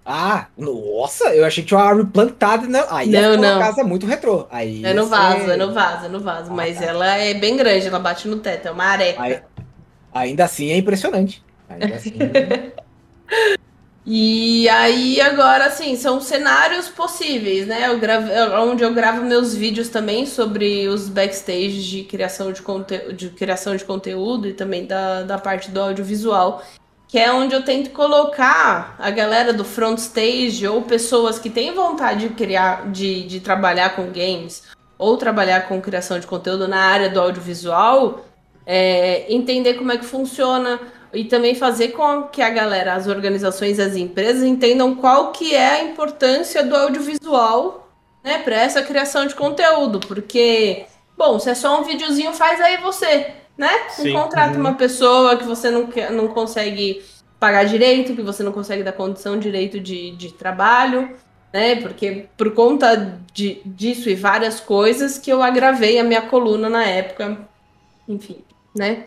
Ah, nossa, eu achei que tinha uma árvore plantada. Não, aí Não, ficar uma casa muito retrô. Aí É no vaso, ser- é no vaso, é no vaso. Ah, Mas tá. ela é bem grande, ela bate no teto, é uma areca. Aí- Ainda assim é impressionante. Assim. (laughs) E aí, agora, assim, são cenários possíveis, né? Eu gravo, onde eu gravo meus vídeos também sobre os backstage de criação de, conte de criação de conteúdo e também da, da parte do audiovisual, que é onde eu tento colocar a galera do front stage ou pessoas que têm vontade de criar, de, de trabalhar com games ou trabalhar com criação de conteúdo na área do audiovisual, é, entender como é que funciona e também fazer com que a galera, as organizações, as empresas entendam qual que é a importância do audiovisual, né, para essa criação de conteúdo, porque, bom, se é só um videozinho, faz aí você, né? Sim. Não contrata uma pessoa que você não, quer, não consegue pagar direito, que você não consegue dar condição direito de, de trabalho, né? Porque por conta de, disso e várias coisas que eu agravei a minha coluna na época, enfim, né?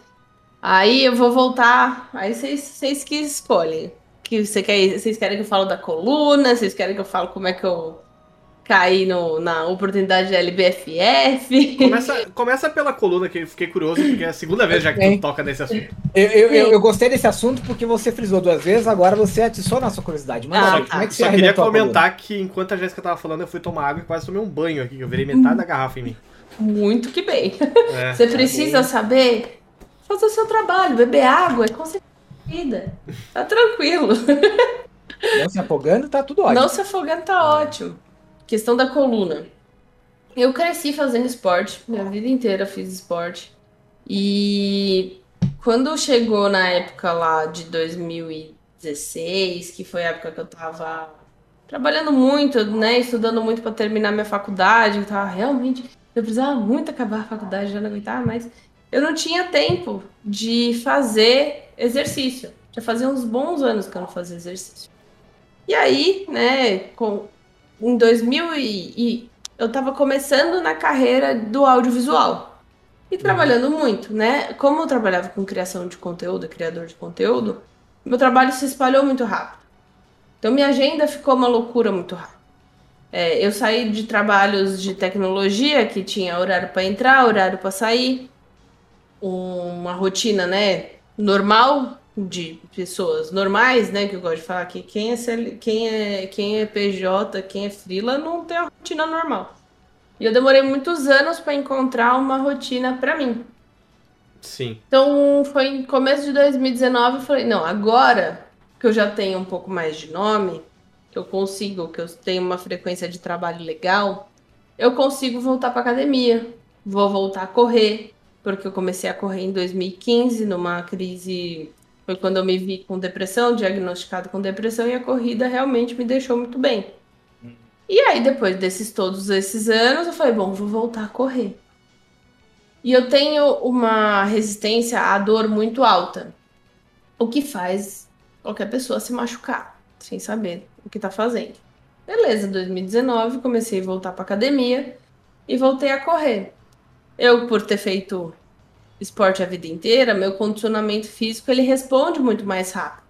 Aí eu vou voltar. Aí vocês, vocês que escolhem. Que você quer, vocês querem que eu fale da coluna? Vocês querem que eu fale como é que eu cair no, na oportunidade da LBFF. Começa, começa pela coluna que eu fiquei curioso, porque é a segunda vez já que tu toca nesse assunto. Eu, eu, eu, eu gostei desse assunto porque você frisou duas vezes, agora você atiçou na sua curiosidade. Mas Ah, olha, tá. como é que você Só queria comentar que enquanto a Jéssica tava falando, eu fui tomar água e quase tomei um banho aqui, que eu virei metade da garrafa em mim. Muito que bem. É. Você precisa saber fazer o seu trabalho, beber água, é consequência da vida. Tá tranquilo. Não se afogando, tá tudo ótimo. Não se afogando tá ótimo. Questão da coluna. Eu cresci fazendo esporte, minha vida inteira fiz esporte. E quando chegou na época lá de 2016, que foi a época que eu tava trabalhando muito, né, estudando muito para terminar minha faculdade, eu tava realmente, eu precisava muito acabar a faculdade, já não aguentava mais. Eu não tinha tempo de fazer exercício. Já fazia uns bons anos que eu não fazia exercício. E aí, né, com, em 2000 e, e eu tava começando na carreira do audiovisual. E trabalhando muito, né? Como eu trabalhava com criação de conteúdo, criador de conteúdo, meu trabalho se espalhou muito rápido. Então minha agenda ficou uma loucura muito rápido. É, eu saí de trabalhos de tecnologia que tinha horário para entrar, horário para sair, uma rotina, né, normal de pessoas normais, né, que eu gosto de falar que quem é CL, quem é quem é PJ, quem é frila não tem uma rotina normal. E eu demorei muitos anos para encontrar uma rotina para mim. Sim. Então, foi em começo de 2019, eu falei, não, agora que eu já tenho um pouco mais de nome, que eu consigo, que eu tenho uma frequência de trabalho legal, eu consigo voltar para academia. Vou voltar a correr, porque eu comecei a correr em 2015, numa crise, foi quando eu me vi com depressão, diagnosticado com depressão, e a corrida realmente me deixou muito bem. E aí, depois desses todos esses anos, eu falei, bom, vou voltar a correr. E eu tenho uma resistência à dor muito alta. O que faz qualquer pessoa se machucar, sem saber o que tá fazendo. Beleza, 2019, comecei a voltar pra academia e voltei a correr. Eu, por ter feito esporte a vida inteira, meu condicionamento físico ele responde muito mais rápido.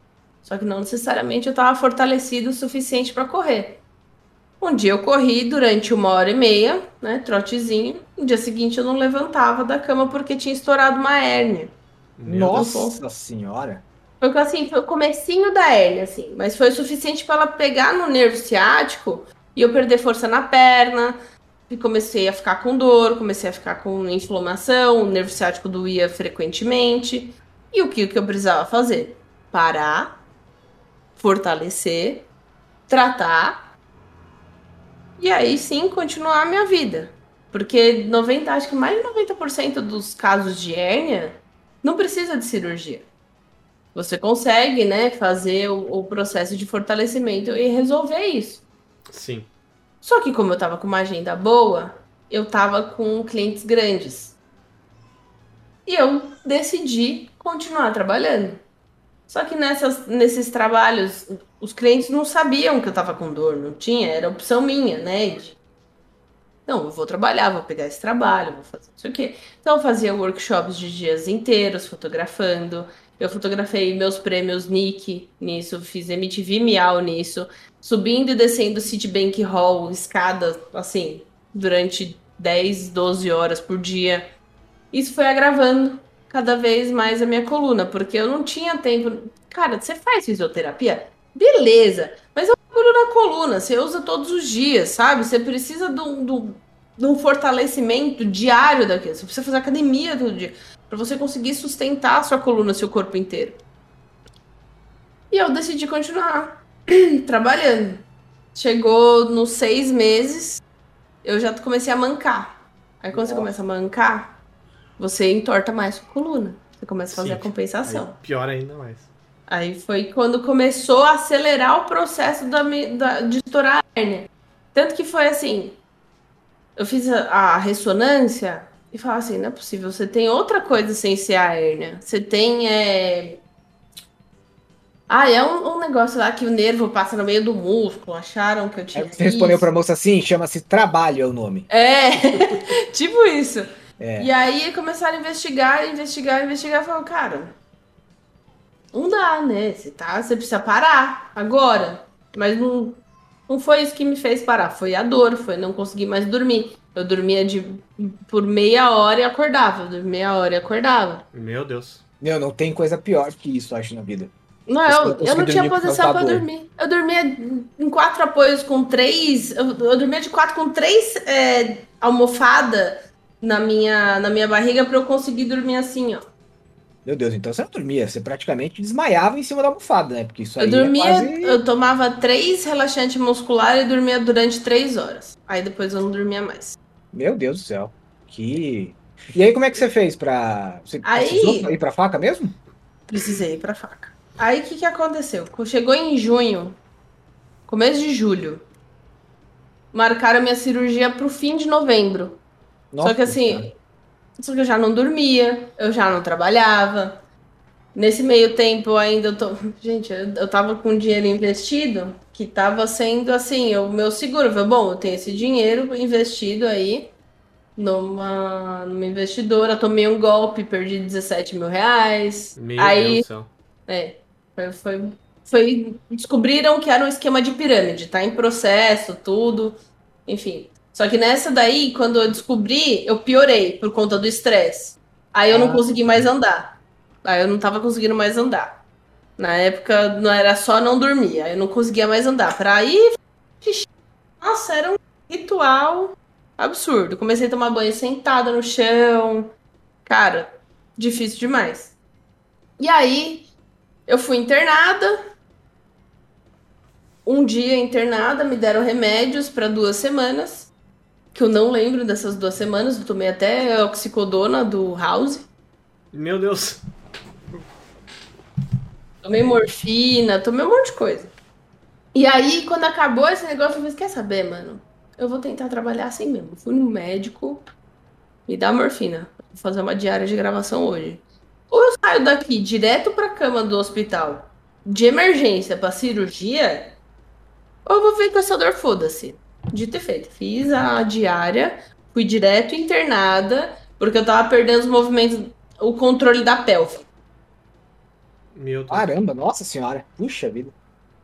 Só que não necessariamente eu estava fortalecido o suficiente para correr. Um dia eu corri durante uma hora e meia, né, trotezinho. No dia seguinte eu não levantava da cama porque tinha estourado uma hérnia. Deus. Nossa senhora. Foi assim, foi o comecinho da hérnia, assim. Mas foi o suficiente para ela pegar no nervo ciático e eu perder força na perna. E comecei a ficar com dor, comecei a ficar com inflamação, o nervo ciático doía frequentemente. E o que, o que eu precisava fazer? Parar, fortalecer, tratar e aí sim continuar a minha vida. Porque 90, acho que mais de 90% dos casos de hérnia não precisa de cirurgia. Você consegue, né, fazer o, o processo de fortalecimento e resolver isso. Sim. Só que como eu tava com uma agenda boa, eu tava com clientes grandes. E eu decidi continuar trabalhando. Só que nessas, nesses trabalhos, os clientes não sabiam que eu tava com dor, não tinha, era opção minha, né? De, não, eu vou trabalhar, vou pegar esse trabalho, vou fazer isso aqui. Então eu fazia workshops de dias inteiros fotografando. Eu fotografei meus prêmios Nick nisso, fiz MTV Miau nisso, subindo e descendo Citibank Hall, escada, assim, durante 10, 12 horas por dia. Isso foi agravando cada vez mais a minha coluna, porque eu não tinha tempo. Cara, você faz fisioterapia? Beleza, mas é um bagulho na coluna, você usa todos os dias, sabe? Você precisa de um, de um- de um fortalecimento diário daquilo. Você precisa fazer academia todo dia para você conseguir sustentar a sua coluna, seu corpo inteiro. E eu decidi continuar (clears throat) trabalhando. Chegou nos seis meses, eu já comecei a mancar. Aí quando você começa a mancar, você entorta mais sua coluna. Você começa a fazer Sim. a compensação. Aí, pior ainda mais. Aí foi quando começou a acelerar o processo da, da- de estourar a hérnia. Tanto que foi assim, eu fiz a, a ressonância e falava assim, não é possível, você tem outra coisa sem ser a hérnia. Você tem, é... Ah, é um, um negócio lá que o nervo passa no meio do músculo, acharam que eu tinha Aí você respondeu pra moça assim, chama-se trabalho é o nome. É, (laughs) tipo isso. É. E aí começaram a investigar, investigar, investigar, e falaram, cara, não dá, né? Você tá, você precisa parar agora. Mas não, Não foi isso que me fez parar, foi a dor, foi não conseguir mais dormir. Eu dormia de por meia hora e acordava, eu dormia meia hora e acordava. Meu Deus. Meu, não tem coisa pior que isso, acho, na vida. Não, eu, eu não tinha posição pra dormir. Eu dormia em quatro apoios com três. Eu, eu dormia de quatro com três é, almofada na minha, na minha barriga pra eu conseguir dormir assim, ó. Meu Deus, então você não dormia, você praticamente desmaiava em cima da almofada, né? Porque isso aí Eu dormia, é quase... eu tomava três relaxantes musculares e dormia durante três horas. Aí depois eu não dormia mais. Meu Deus do céu. Que... E aí, como é que você fez pra... Você Aí- precisou ir pra faca mesmo? Precisei ir pra faca. Aí o que, que aconteceu? Chegou em junho, começo de julho, marcaram minha cirurgia pro fim de novembro. Só que assim, cara. Só que eu já não dormia, eu já não trabalhava. Nesse meio tempo ainda eu tô. (laughs) Gente, eu, eu tava com dinheiro investido que tava sendo assim, o meu seguro. Falei, bom, eu tenho esse dinheiro investido aí numa, numa investidora, tomei um golpe, perdi 17 mil reais. Meu aí Deus do céu. é, foi, foi, foi- Descobriram que era um esquema de pirâmide, tá em processo, tudo. Enfim. Só que nessa daí, quando eu descobri, eu piorei por conta do estresse. Aí eu não Ah. consegui mais andar. Aí eu não tava conseguindo mais andar. Na época não era só não dormir, aí eu não conseguia mais andar. Pra ir. xixi. Nossa, era um ritual absurdo. Comecei a tomar banho sentada no chão. Cara, difícil demais. E aí, eu fui internada. Um dia internada, me deram remédios para duas semanas. Que eu não lembro dessas duas semanas. Eu tomei até oxicodona do House. Meu Deus. Tomei morfina, tomei um monte de coisa. E aí, quando acabou esse negócio, eu falei, quer saber, mano? Eu vou tentar trabalhar assim mesmo. Fui no médico, me dá morfina. Vou fazer uma diária de gravação hoje. Ou eu saio daqui direto pra cama do hospital, de emergência pra cirurgia, ou eu vou ver com essa dor, foda-se. Dito e feito. Fiz a diária, fui direto internada, porque eu tava perdendo os movimentos, o controle da pelve. Meu Deus. Caramba, nossa senhora. Puxa vida.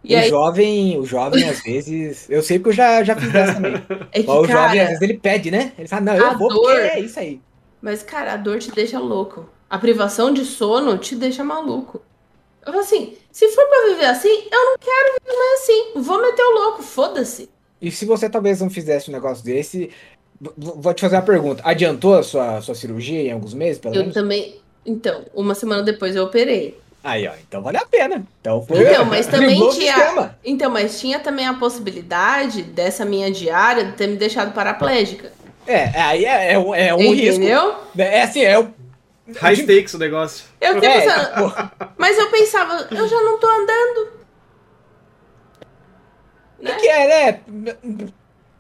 E o aí, jovem, o jovem, às (laughs) vezes... Eu sei porque eu já, já fiz dessa também. é que, o jovem, às cara, vezes, ele pede, né? Ele fala, não, eu vou dor- porque é isso aí. Mas, cara, a dor te deixa louco. A privação de sono te deixa maluco. Eu falo assim, se for pra viver assim, eu não quero viver mais assim. Vou meter o louco, foda-se. E se você talvez não fizesse um negócio desse, vou te fazer uma pergunta. Adiantou a sua, sua cirurgia em alguns meses, pelo Eu menos? também. Então, uma semana depois eu operei. Aí, ó, então vale a pena. Então foi. Então, (laughs) mas também tinha-. Então, mas tinha também a possibilidade dessa minha diária de ter me deixado paraplégica. É, aí é, é um, é um risco. entendeu? É assim, é o. High stakes o negócio. Eu fiquei É, pensando, pô, mas eu pensava, eu já não tô andando. Né? que é, né?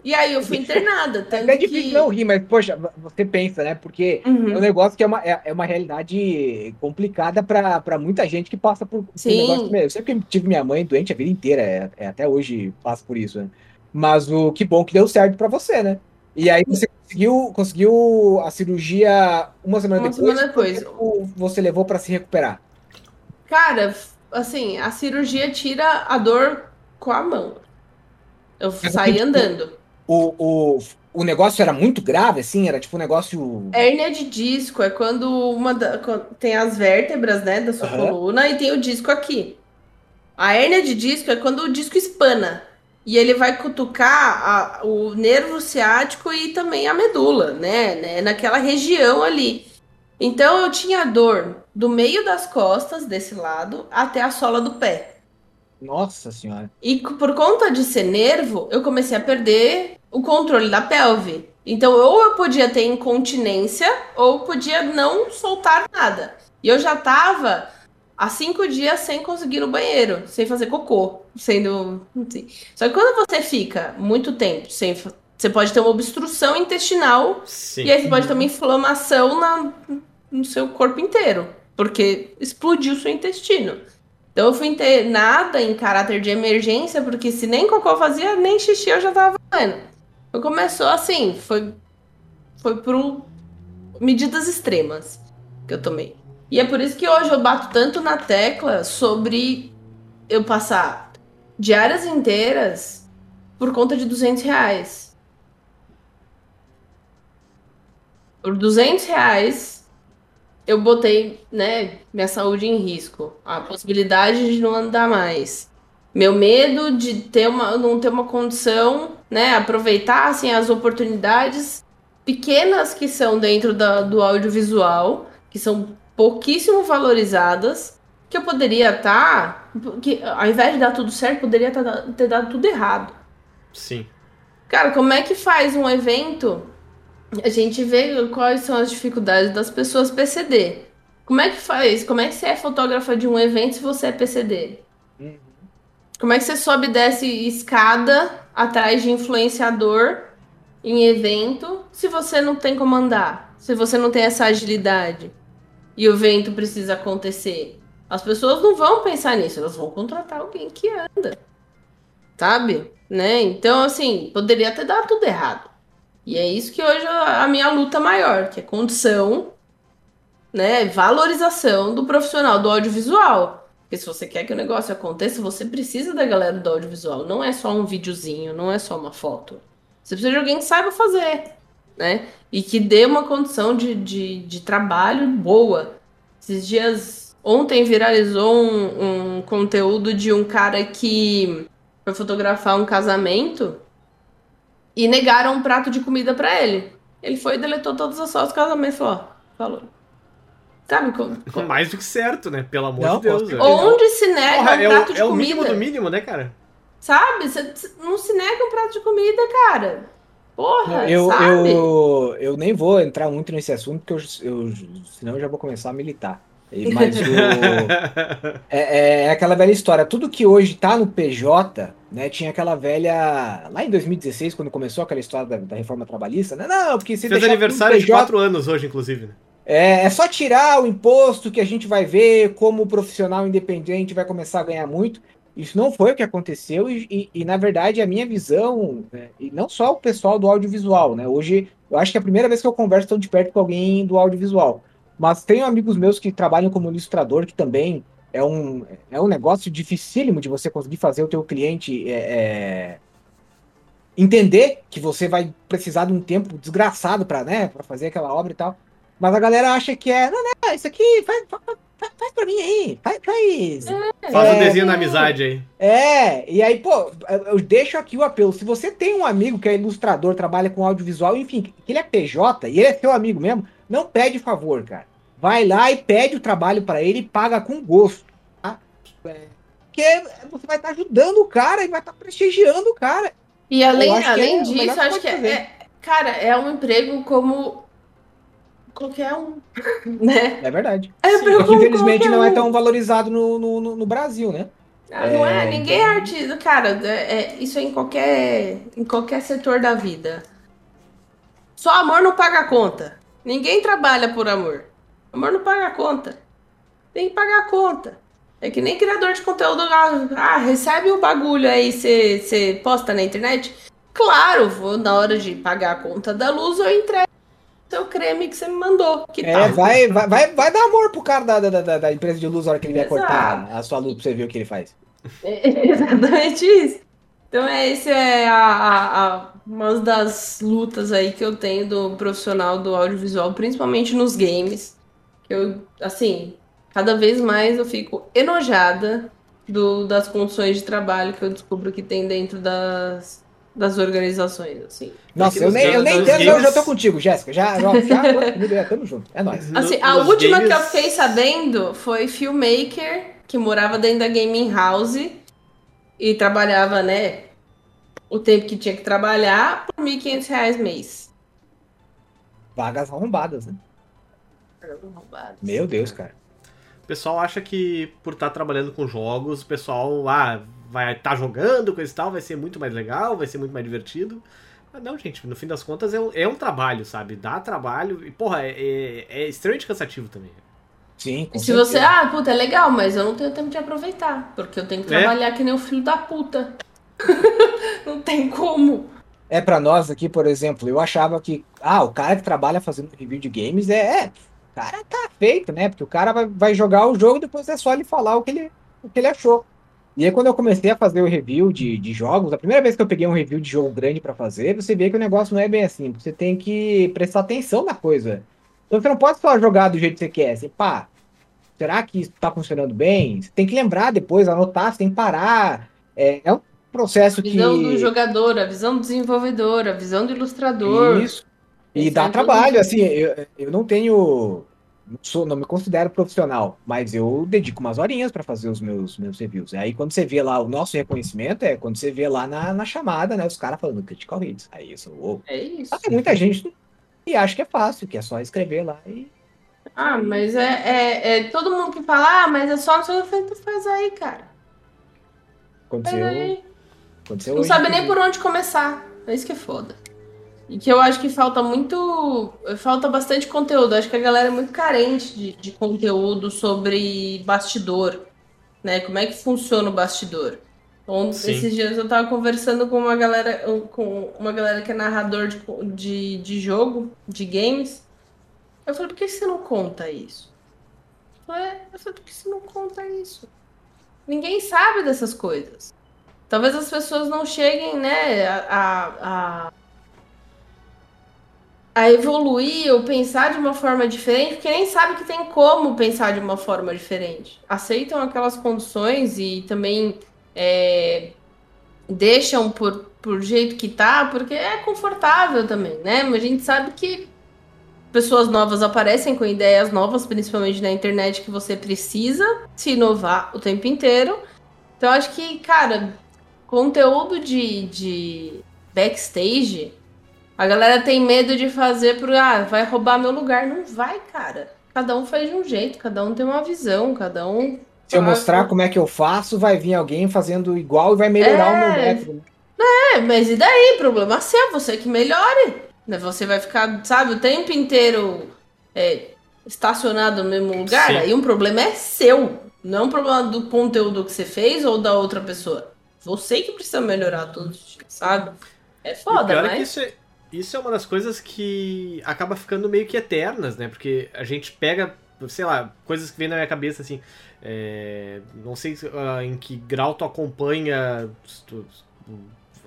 E aí eu fui internada. Tanto É difícil que... não rir, mas, poxa, você pensa, né? Porque Uhum. é um negócio que é uma, é, é uma realidade complicada pra pra muita gente que passa por, por um Sim. negócio mesmo. Eu sempre tive minha mãe doente a vida inteira, é, é, até hoje passo por isso, né? Mas o que bom que deu certo pra você, né? E aí você conseguiu, conseguiu a cirurgia uma semana Uma depois. semana depois. tempo Você levou pra se recuperar. Cara, assim, a cirurgia tira a dor com a mão. Eu Mas saí tipo, andando. O, o, o negócio era muito grave, assim? Era tipo um negócio. Hérnia de disco é quando uma da- quando tem as vértebras, né, da sua Aham. coluna e tem o disco aqui. A hérnia de disco é quando o disco espana. E ele vai cutucar a- o nervo ciático e também a medula, né, né? Naquela região ali. Então eu tinha dor do meio das costas, desse lado, até a sola do pé. Nossa senhora. E por conta de ser nervo, eu comecei a perder o controle da pelve. Então, ou eu podia ter incontinência, ou podia não soltar nada. E eu já tava há cinco dias sem conseguir ir no banheiro, sem fazer cocô, sendo. assim. Só que quando você fica muito tempo sem. Você pode ter uma obstrução intestinal Sim. e aí você pode ter uma inflamação na- no seu corpo inteiro, porque explodiu seu intestino. Então eu fui internada em caráter de emergência, porque se nem cocô fazia, nem xixi eu já tava fazendo. Então começou assim, foi, foi por medidas extremas que eu tomei. E é por isso que hoje eu bato tanto na tecla sobre eu passar diárias inteiras por conta de 200 reais. Por 200 reais, eu botei, né, minha saúde em risco. A possibilidade de não andar mais. Meu medo de ter uma, não ter uma condição, né, aproveitar, assim, as oportunidades pequenas que são dentro da, do audiovisual, que são pouquíssimo valorizadas, que eu poderia estar, tá, que ao invés de dar tudo certo, poderia tá, ter dado tudo errado. Sim. Cara, como é que faz um evento? A gente vê quais são as dificuldades das pessoas PCD. Como é que faz? Como é que você é fotógrafa de um evento se você é PCD? Uhum. Como é que você sobe e desce escada atrás de influenciador em evento se você não tem como andar? Se você não tem essa agilidade e o evento precisa acontecer? As pessoas não vão pensar nisso, elas vão contratar alguém que anda. Sabe? Né? Então, assim, poderia ter dado tudo errado. E é isso que hoje é a minha luta maior, que é condição, né, valorização do profissional do audiovisual. Porque se você quer que o negócio aconteça, você precisa da galera do audiovisual. Não é só um videozinho, não é só uma foto. Você precisa de alguém que saiba fazer, né? E que dê uma condição de, de, de trabalho boa. Esses dias, ontem viralizou um, um conteúdo de um cara que foi fotografar um casamento e negaram um prato de comida para ele. Ele foi e deletou todas as fotos do casamento falou, ó, falou. Sabe como? (laughs) Mais do que certo, né? Pelo amor não, de Deus. É. Onde se nega Porra, um é prato o, de é comida? É o mínimo do mínimo, né, cara? Sabe? Você não se nega um prato de comida, cara. Porra, eu, sabe? Eu, eu nem vou entrar muito nesse assunto, porque eu, eu, senão eu já vou começar a militar. Mas (laughs) o, é, é, aquela velha história. Tudo que hoje tá no PJ, né? Tinha aquela velha. Lá em 2016, quando começou aquela história da, da reforma trabalhista, né? Não, porque se Fez aniversário PJ, de 4 anos hoje, inclusive. Né? É, é só tirar o imposto que a gente vai ver como o profissional independente vai começar a ganhar muito. Isso não foi o que aconteceu, e, e, e na verdade a minha visão, né, e não só o pessoal do audiovisual, né? Hoje eu acho que é a primeira vez que eu converso tão de perto com alguém do audiovisual. Mas tenho amigos meus que trabalham como ilustrador, que também é um, é um negócio dificílimo de você conseguir fazer o teu cliente é, é, entender que você vai precisar de um tempo desgraçado para né, fazer aquela obra e tal. Mas a galera acha que é, não, não, isso aqui faz, faz, faz pra mim aí, faz. Faz, é, faz um desenho na amizade aí. É, e aí, pô, eu deixo aqui o apelo. Se você tem um amigo que é ilustrador, trabalha com audiovisual, enfim, que ele é PJ e ele é seu amigo mesmo, não pede favor, cara. Vai lá e pede o trabalho para ele e paga com gosto. Tá? Porque você vai estar tá ajudando o cara e vai estar tá prestigiando o cara. E além, além é disso, acho que é, é, cara, é um emprego como qualquer um, (laughs) né? É verdade. É Sim, infelizmente não é tão valorizado no, no, no Brasil, né? Ah, não é, é ninguém é artista, cara. É, é, isso é em qualquer, em qualquer setor da vida. Só amor não paga a conta. Ninguém trabalha por amor. Amor não paga a conta. Tem que pagar a conta. É que nem criador de conteúdo. Ah, recebe o bagulho aí, você posta na internet? Claro, vou na hora de pagar a conta da luz, eu entrego seu creme que você me mandou. Que é, tal? Vai, vai, vai, vai dar amor pro cara da, da, da, empresa de luz na hora que ele vai cortar a sua luz pra você ver o que ele faz. É (laughs) exatamente isso. Então, é, esse é a, a, a, uma das lutas aí que eu tenho do profissional do audiovisual, principalmente nos games. Eu, assim, cada vez mais eu fico enojada do, das condições de trabalho que eu descubro que tem dentro das, das organizações, assim. Nossa, eu nem, eu nem entendo, games... eu já tô contigo, Jéssica. Já, já, já (laughs) tamo junto. É nóis. Assim, a Nos última games... que eu fiquei sabendo foi Filmmaker, que morava dentro da Gaming House e trabalhava, né, o tempo que tinha que trabalhar por R$ 1.500 mês. Vagas arrombadas, né? Meu Deus, cara. O pessoal acha que por estar tá trabalhando com jogos, o pessoal ah, vai estar tá jogando, coisa e tal, vai ser muito mais legal, vai ser muito mais divertido. Mas não, gente, no fim das contas é um, é um trabalho, sabe? Dá trabalho e, porra, é, é, é extremamente cansativo também. Sim, e se certeza. você, ah, puta, é legal, mas eu não tenho tempo de aproveitar, porque eu tenho que é? trabalhar é? que nem o filho da puta. (laughs) não tem como. É para nós aqui, por exemplo, eu achava que, ah, o cara que trabalha fazendo review de games é, é cara tá feito, né? Porque o cara vai, vai jogar o jogo e depois é só ele falar o que ele, o que ele achou. E aí, quando eu comecei a fazer o review de, de jogos, a primeira vez que eu peguei um review de jogo grande pra fazer, você vê que o negócio não é bem assim. Você tem que prestar atenção na coisa. Então você não pode só jogar do jeito que você quer. Assim, pá, será que isso tá funcionando bem? Você tem que lembrar depois, anotar, você tem que parar. É, é um processo A visão que. do jogador, a visão do desenvolvedor, a visão do ilustrador. Isso. E dá trabalho, assim, eu, eu não tenho. Não, sou, não me considero profissional, mas eu dedico umas horinhas para fazer os meus, meus reviews. Aí quando você vê lá o nosso reconhecimento, é quando você vê lá na, na chamada, né? Os caras falando Critical Hits. Aí isso, uou. É isso. Que muita gente e acha que é fácil, que é só escrever lá e. Ah, mas é, é, é todo mundo que fala, ah, mas é só no seu efeito, faz aí, cara. Aconteceu, aí. aconteceu Não hoje, sabe nem por onde começar. É isso que é foda. E que eu acho que falta muito. Falta bastante conteúdo. Acho que a galera é muito carente de, de conteúdo sobre bastidor. Né? Como é que funciona o bastidor. Então, Sim. esses dias eu tava conversando com uma galera, com uma galera que é narrador de, de, de jogo, de games. Eu falei, por que você não conta isso? Eu falei, "É." eu falei, por que você não conta isso? Ninguém sabe dessas coisas. Talvez as pessoas não cheguem, né, a, a, a, a evoluir ou pensar de uma forma diferente, porque nem sabe que tem como pensar de uma forma diferente. Aceitam aquelas condições e também é, deixam por, por jeito que tá, porque é confortável também, né? Mas a gente sabe que pessoas novas aparecem com ideias novas, principalmente na internet, que você precisa se inovar o tempo inteiro. Então, acho que, cara, conteúdo de, de backstage, a galera tem medo de fazer por, ah, vai roubar meu lugar. Não vai, cara. Cada um faz de um jeito, cada um tem uma visão, cada um. Se eu mostrar como é que eu faço, vai vir alguém fazendo igual e vai melhorar o meu É. método. É, mas e daí? Problema seu, você que melhore. Né? Você vai ficar, sabe, o tempo inteiro é, estacionado no mesmo lugar, Sim. aí um problema é seu. Não é um problema do conteúdo que você fez ou da outra pessoa. Você que precisa melhorar todos os dias, sabe? É foda, é mas. que isso é, isso é uma das coisas que acaba ficando meio que eternas, né? Porque a gente pega, sei lá, coisas que vem na minha cabeça assim. é, não sei ah, em que grau tu acompanha tu-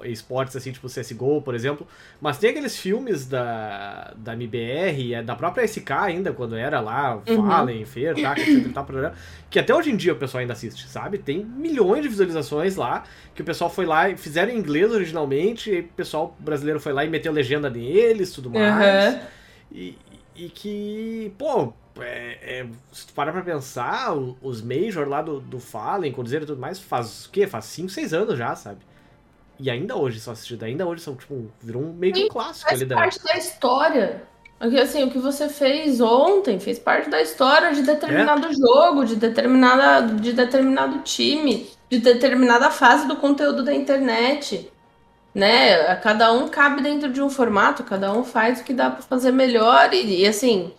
esportes assim, tipo CSGO, por exemplo. Mas tem aqueles filmes da, da MBR, é, da própria SK ainda, quando era lá, Uhum. Fallen, Fer, tá, etc tal, programa, que até hoje em dia o pessoal ainda assiste, sabe? Tem milhões de visualizações lá, que o pessoal foi lá e fizeram em inglês originalmente, e o pessoal brasileiro foi lá e meteu legenda neles, tudo mais. Aham. E, e que, pô, é, é, se tu parar pra pensar, os Major lá do, do Fallen, Cruzeiro e tudo mais, faz o quê? Faz 5, 6 anos já, sabe? E ainda hoje são assistidos, ainda hoje são, tipo, virou um meio que um clássico Faz ali da. parte da história. Porque, assim, o que você fez ontem fez parte da história de determinado jogo, de determinada, de determinado time, de determinada fase do conteúdo da internet. Né? Cada um cabe dentro de um formato, cada um faz o que dá pra fazer melhor. E, e, assim,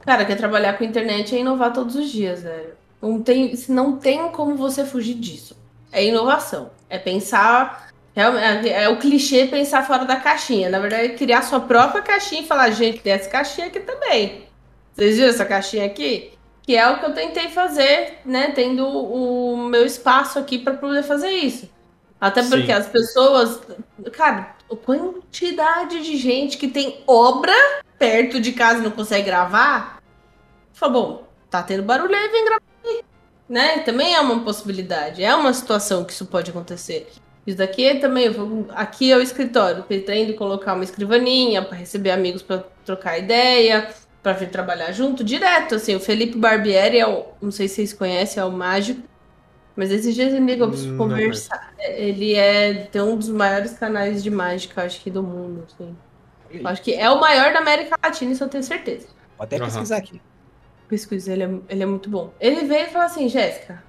cara, quer trabalhar com internet é inovar todos os dias, velho. Não tem, não tem como você fugir disso. É inovação. É pensar. É, é- o clichê pensar fora da caixinha. Na verdade, é criar sua própria caixinha e falar, gente, tem essa caixinha aqui também. Vocês viram essa caixinha aqui? Que é o que eu tentei fazer, né? Tendo o meu espaço aqui para poder fazer isso. Até porque Sim. as pessoas. Cara, a quantidade de gente que tem obra perto de casa e não consegue gravar. Fala, bom, tá tendo barulho aí, vem gravar aí. Né? Também é uma possibilidade. É uma situação que isso pode acontecer. Isso daqui é também, eu vou- aqui é o escritório, pretendo colocar uma escrivaninha para receber amigos para trocar ideia, para vir trabalhar junto, direto, assim, o Felipe Barbieri é o, não sei se vocês conhecem, é o mágico, mas esses dias ele me ligou pra Não conversar. Ele é, tem um dos maiores canais de mágica, acho que do mundo, assim. Acho que é o maior da América Latina, isso eu tenho certeza. Vou até pesquisar aqui. Pesquisa, ele é, ele é muito bom. Ele veio e falou assim, Jéssica,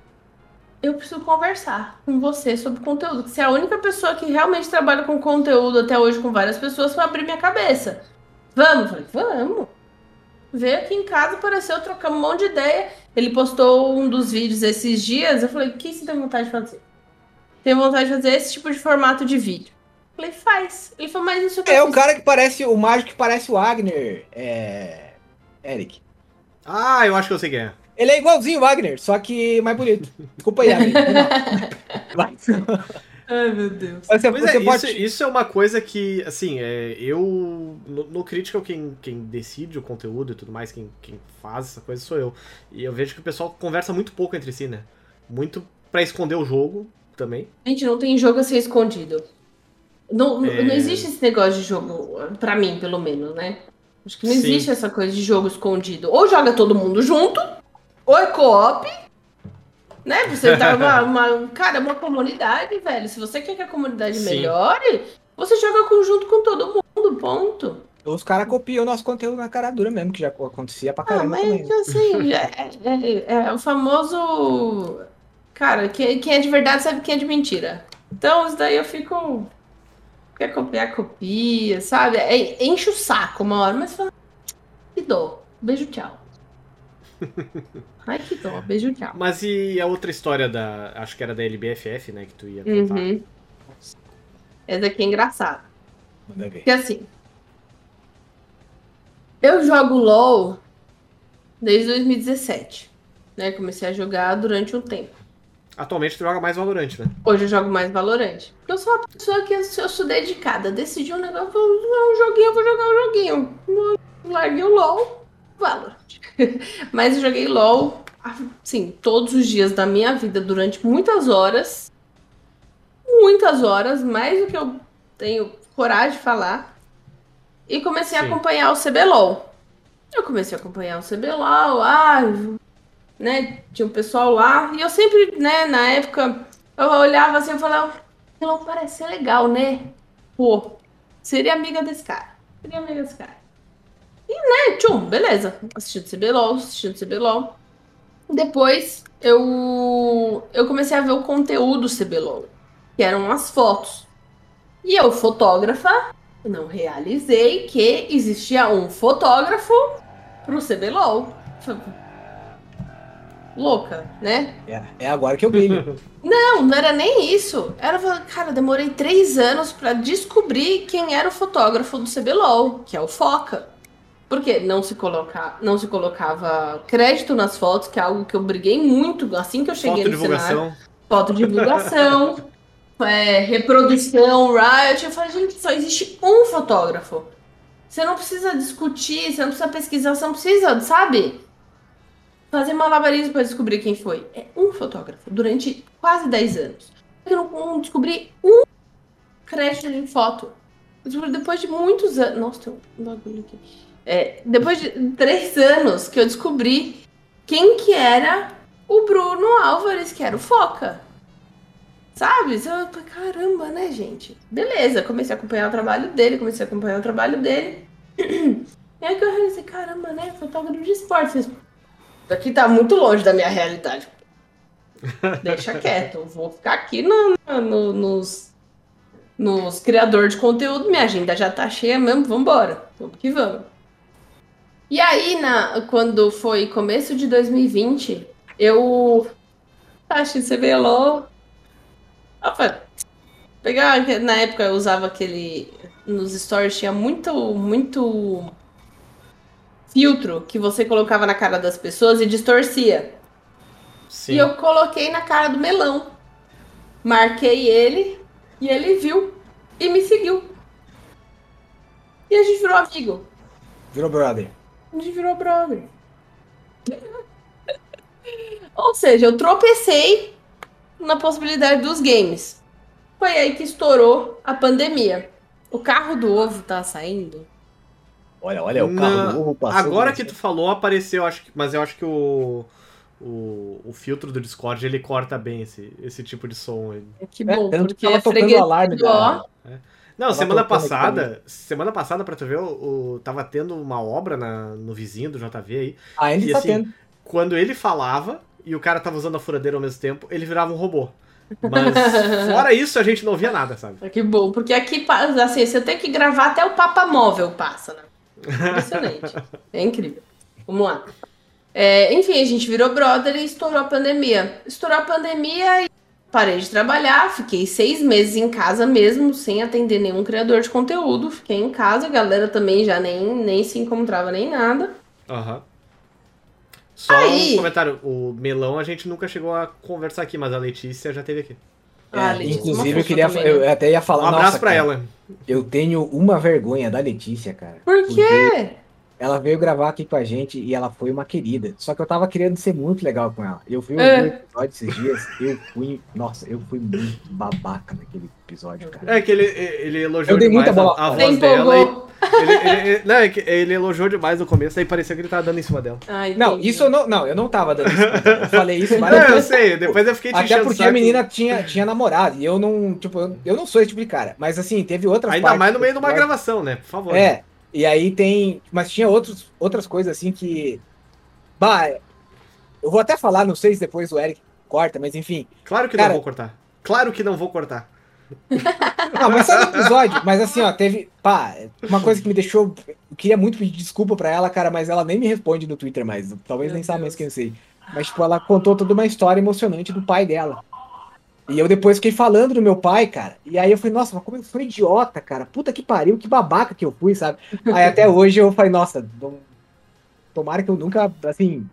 eu preciso conversar com você sobre conteúdo. Que você é a única pessoa que realmente trabalha com conteúdo até hoje com várias pessoas para abrir minha cabeça. Vamos? Eu falei, vamos. Veio aqui em casa, apareceu, trocamos um monte de ideia. Ele postou um dos vídeos esses dias. Eu falei, o que você tem vontade de fazer? Tenho vontade de fazer esse tipo de formato de vídeo. Eu falei, faz. Ele falou, mas isso que eu É o cara que parece, o mágico que parece o Wagner, é... Eric. Ah, eu acho que eu sei quem é. Ele é igualzinho o Wagner, só que mais bonito. Desculpa aí, (laughs) Wagner. Vai. Ai, meu Deus. Você, Pois você é, pode... isso, isso é uma coisa que, assim, é, eu. No, no Critical, quem, quem decide o conteúdo e tudo mais, quem, quem faz essa coisa sou eu. E eu vejo que o pessoal conversa muito pouco entre si, né? Muito pra esconder o jogo também. Gente, não tem jogo a ser escondido. Não, É. não existe esse negócio de jogo, pra mim, pelo menos, né? Acho que não Sim. existe essa coisa de jogo escondido. Ou joga todo mundo junto, é co-op, né? Você dá uma, uma- Cara, é uma comunidade, velho. Se você quer que a comunidade Sim. melhore, você joga conjunto com todo mundo, ponto. Os caras copiam o nosso conteúdo na cara dura mesmo, que já acontecia pra Ah, caramba mas também. assim, (laughs) é, é- é o famoso. Cara, quem, quem é de verdade sabe quem é de mentira. Então, isso daí eu fico. Quer copiar, copia, sabe? É, enche o saco uma hora, mas fala. Que dó. Beijo, tchau. (laughs) Ai, que dó. Beijo, tchau. Mas e a outra história da. Acho que era da LBFF, né? Que tu ia contar. Uhum. Essa aqui é engraçada. Manda ver. Porque assim. Eu jogo LOL desde 2017. Né? Comecei a jogar durante um tempo. Atualmente tu joga mais Valorant, né? Hoje eu jogo mais Valorante. Porque eu sou uma pessoa que eu sou, eu sou dedicada. Decidi um negócio, vou jogar um joguinho, eu vou jogar um joguinho. Eu Larguei o LOL, Valorant. (laughs) Mas eu joguei LOL, assim, todos os dias da minha vida, durante muitas horas. Muitas horas, mais do que eu tenho coragem de falar. E comecei a Sim. acompanhar o CBLOL. Eu comecei a acompanhar o CBLOL, ah, né? Tinha um pessoal lá, e eu sempre, né, na época, eu olhava assim e falava, não parece ser legal, né? Pô, seria amiga desse cara. Seria amiga desse cara. E, né, tchum, beleza. Assistindo CBLOL, assistindo CBLOL. Depois, eu, eu comecei a ver o conteúdo CBLOL, que eram as fotos. E eu, fotógrafa, não realizei que existia um fotógrafo pro CBLOL. Louca, né? É, é agora que eu brilho. (laughs) Não, não era nem isso. Era, cara, demorei três anos pra descobrir quem era o fotógrafo do CBLOL, que é o Foca. Porque não se, coloca, não se colocava crédito nas fotos, que é algo que eu briguei muito assim que eu cheguei Foto no cenário. Foto divulgação, (laughs) é, reprodução, riot. Eu falei, gente, só existe um fotógrafo. Você não precisa discutir, você não precisa pesquisar, você não precisa, sabe? Fazer malabarismo para descobrir quem foi. É um fotógrafo, durante quase 10 anos. Eu não, não descobri um crédito de foto. Depois de muitos anos. Nossa, tem um bagulho aqui. É, depois de três anos que eu descobri quem que era o Bruno Álvares, que era o Foca. Sabe? Você vai, caramba, né, gente? Beleza, comecei a acompanhar o trabalho dele, comecei a acompanhar o trabalho dele. (clears throat) E aí que eu realizei, caramba, né? Fotógrafo de esporte. Isso aqui tá muito longe da minha realidade. (laughs) Deixa quieto, eu vou ficar aqui no, no- nos, nos criadores de conteúdo. Minha agenda já tá cheia mesmo, vambora. Vamos que vamos. E aí, na, quando foi começo de 2020, eu achei CBLOL. Eu falei, pegar, na época eu usava aquele. Nos stories tinha muito, muito filtro que você colocava na cara das pessoas e distorcia. Sim. E eu coloquei na cara do melão. Marquei ele e ele viu e me seguiu. E a gente virou amigo. Virou brother. A gente virou brother. Ou seja, eu tropecei na possibilidade dos games. Foi aí que estourou a pandemia. O carro do ovo tá saindo. Olha, olha, o carro Não, novo passou. Agora que tu falou, apareceu, acho que, mas eu acho que o, o, o filtro do Discord ele corta bem esse, esse tipo de som. aí. Que É, bom, tanto porque que tava é tocando freguesia alarme do ó. da... Não, semana passada, semana passada, pra tu ver, o, o- tava tendo uma obra na, no vizinho do JV aí. Ainda E tá assim, tendo. Quando ele falava e o cara tava usando a furadeira ao mesmo tempo, ele virava um robô. (laughs) Mas fora isso, a gente não via nada, sabe? Que bom, porque aqui, assim, você tem que gravar até o Papa Móvel passa, né? Impressionante. (laughs) É incrível. Vamos lá. É, enfim, a gente virou brother e estourou a pandemia. Estourou a pandemia e parei de trabalhar, fiquei seis meses em casa mesmo, sem atender nenhum criador de conteúdo. Fiquei em casa, a galera também já nem, nem se encontrava nem nada. Aham. Só Aí. um comentário, o Melão a gente nunca chegou a conversar aqui, mas a Letícia já teve aqui. Ah, É, Letícia, inclusive, eu queria. também, né? Eu até ia falar. Um abraço nossa, pra cara, ela. Eu tenho uma vergonha da Letícia, cara. Por porque quê? Ela veio gravar aqui com a gente e ela foi uma querida. Só que eu tava querendo ser muito legal com ela. Eu fui É. ouvir o episódio esses dias, eu fui. Nossa, eu fui muito babaca naquele episódio, cara. É que ele, ele elogiou Eu dei demais muita bola a, a voz dela. e- ele, ele- ele- não, é que ele elogiou demais no começo, aí parecia que ele tava dando em cima dela. Ah, Não, entendi. isso eu não. Não, eu não tava dando isso. Eu falei isso Não, várias eu vezes. sei, depois eu fiquei te Até porque saco. a menina tinha, tinha namorado. E eu não, tipo, eu, eu não sou esse tipo de cara. Mas assim, teve outras Ainda partes mais no meio de uma gravação, né? Por favor. É. E aí tem. Mas tinha outros, outras coisas assim que. Bah, eu vou até falar, não sei se depois o Eric corta, mas enfim. Claro que Cara- não vou cortar. Claro que não vou cortar. (laughs) Não, mas só no episódio. Mas assim, ó, teve. Pá, uma coisa que me deixou. Eu queria muito pedir desculpa pra ela, cara, mas ela nem me responde no Twitter mais. Talvez Meu nem saiba mais quem eu sei. Mas, tipo, ela contou toda uma história emocionante do pai dela. E eu depois fiquei falando do meu pai, cara. E aí eu falei, nossa, mas como eu fui idiota, cara. Puta que pariu, que babaca que eu fui, sabe? Aí até (laughs) hoje eu falei, nossa, não- tomara que eu nunca, assim.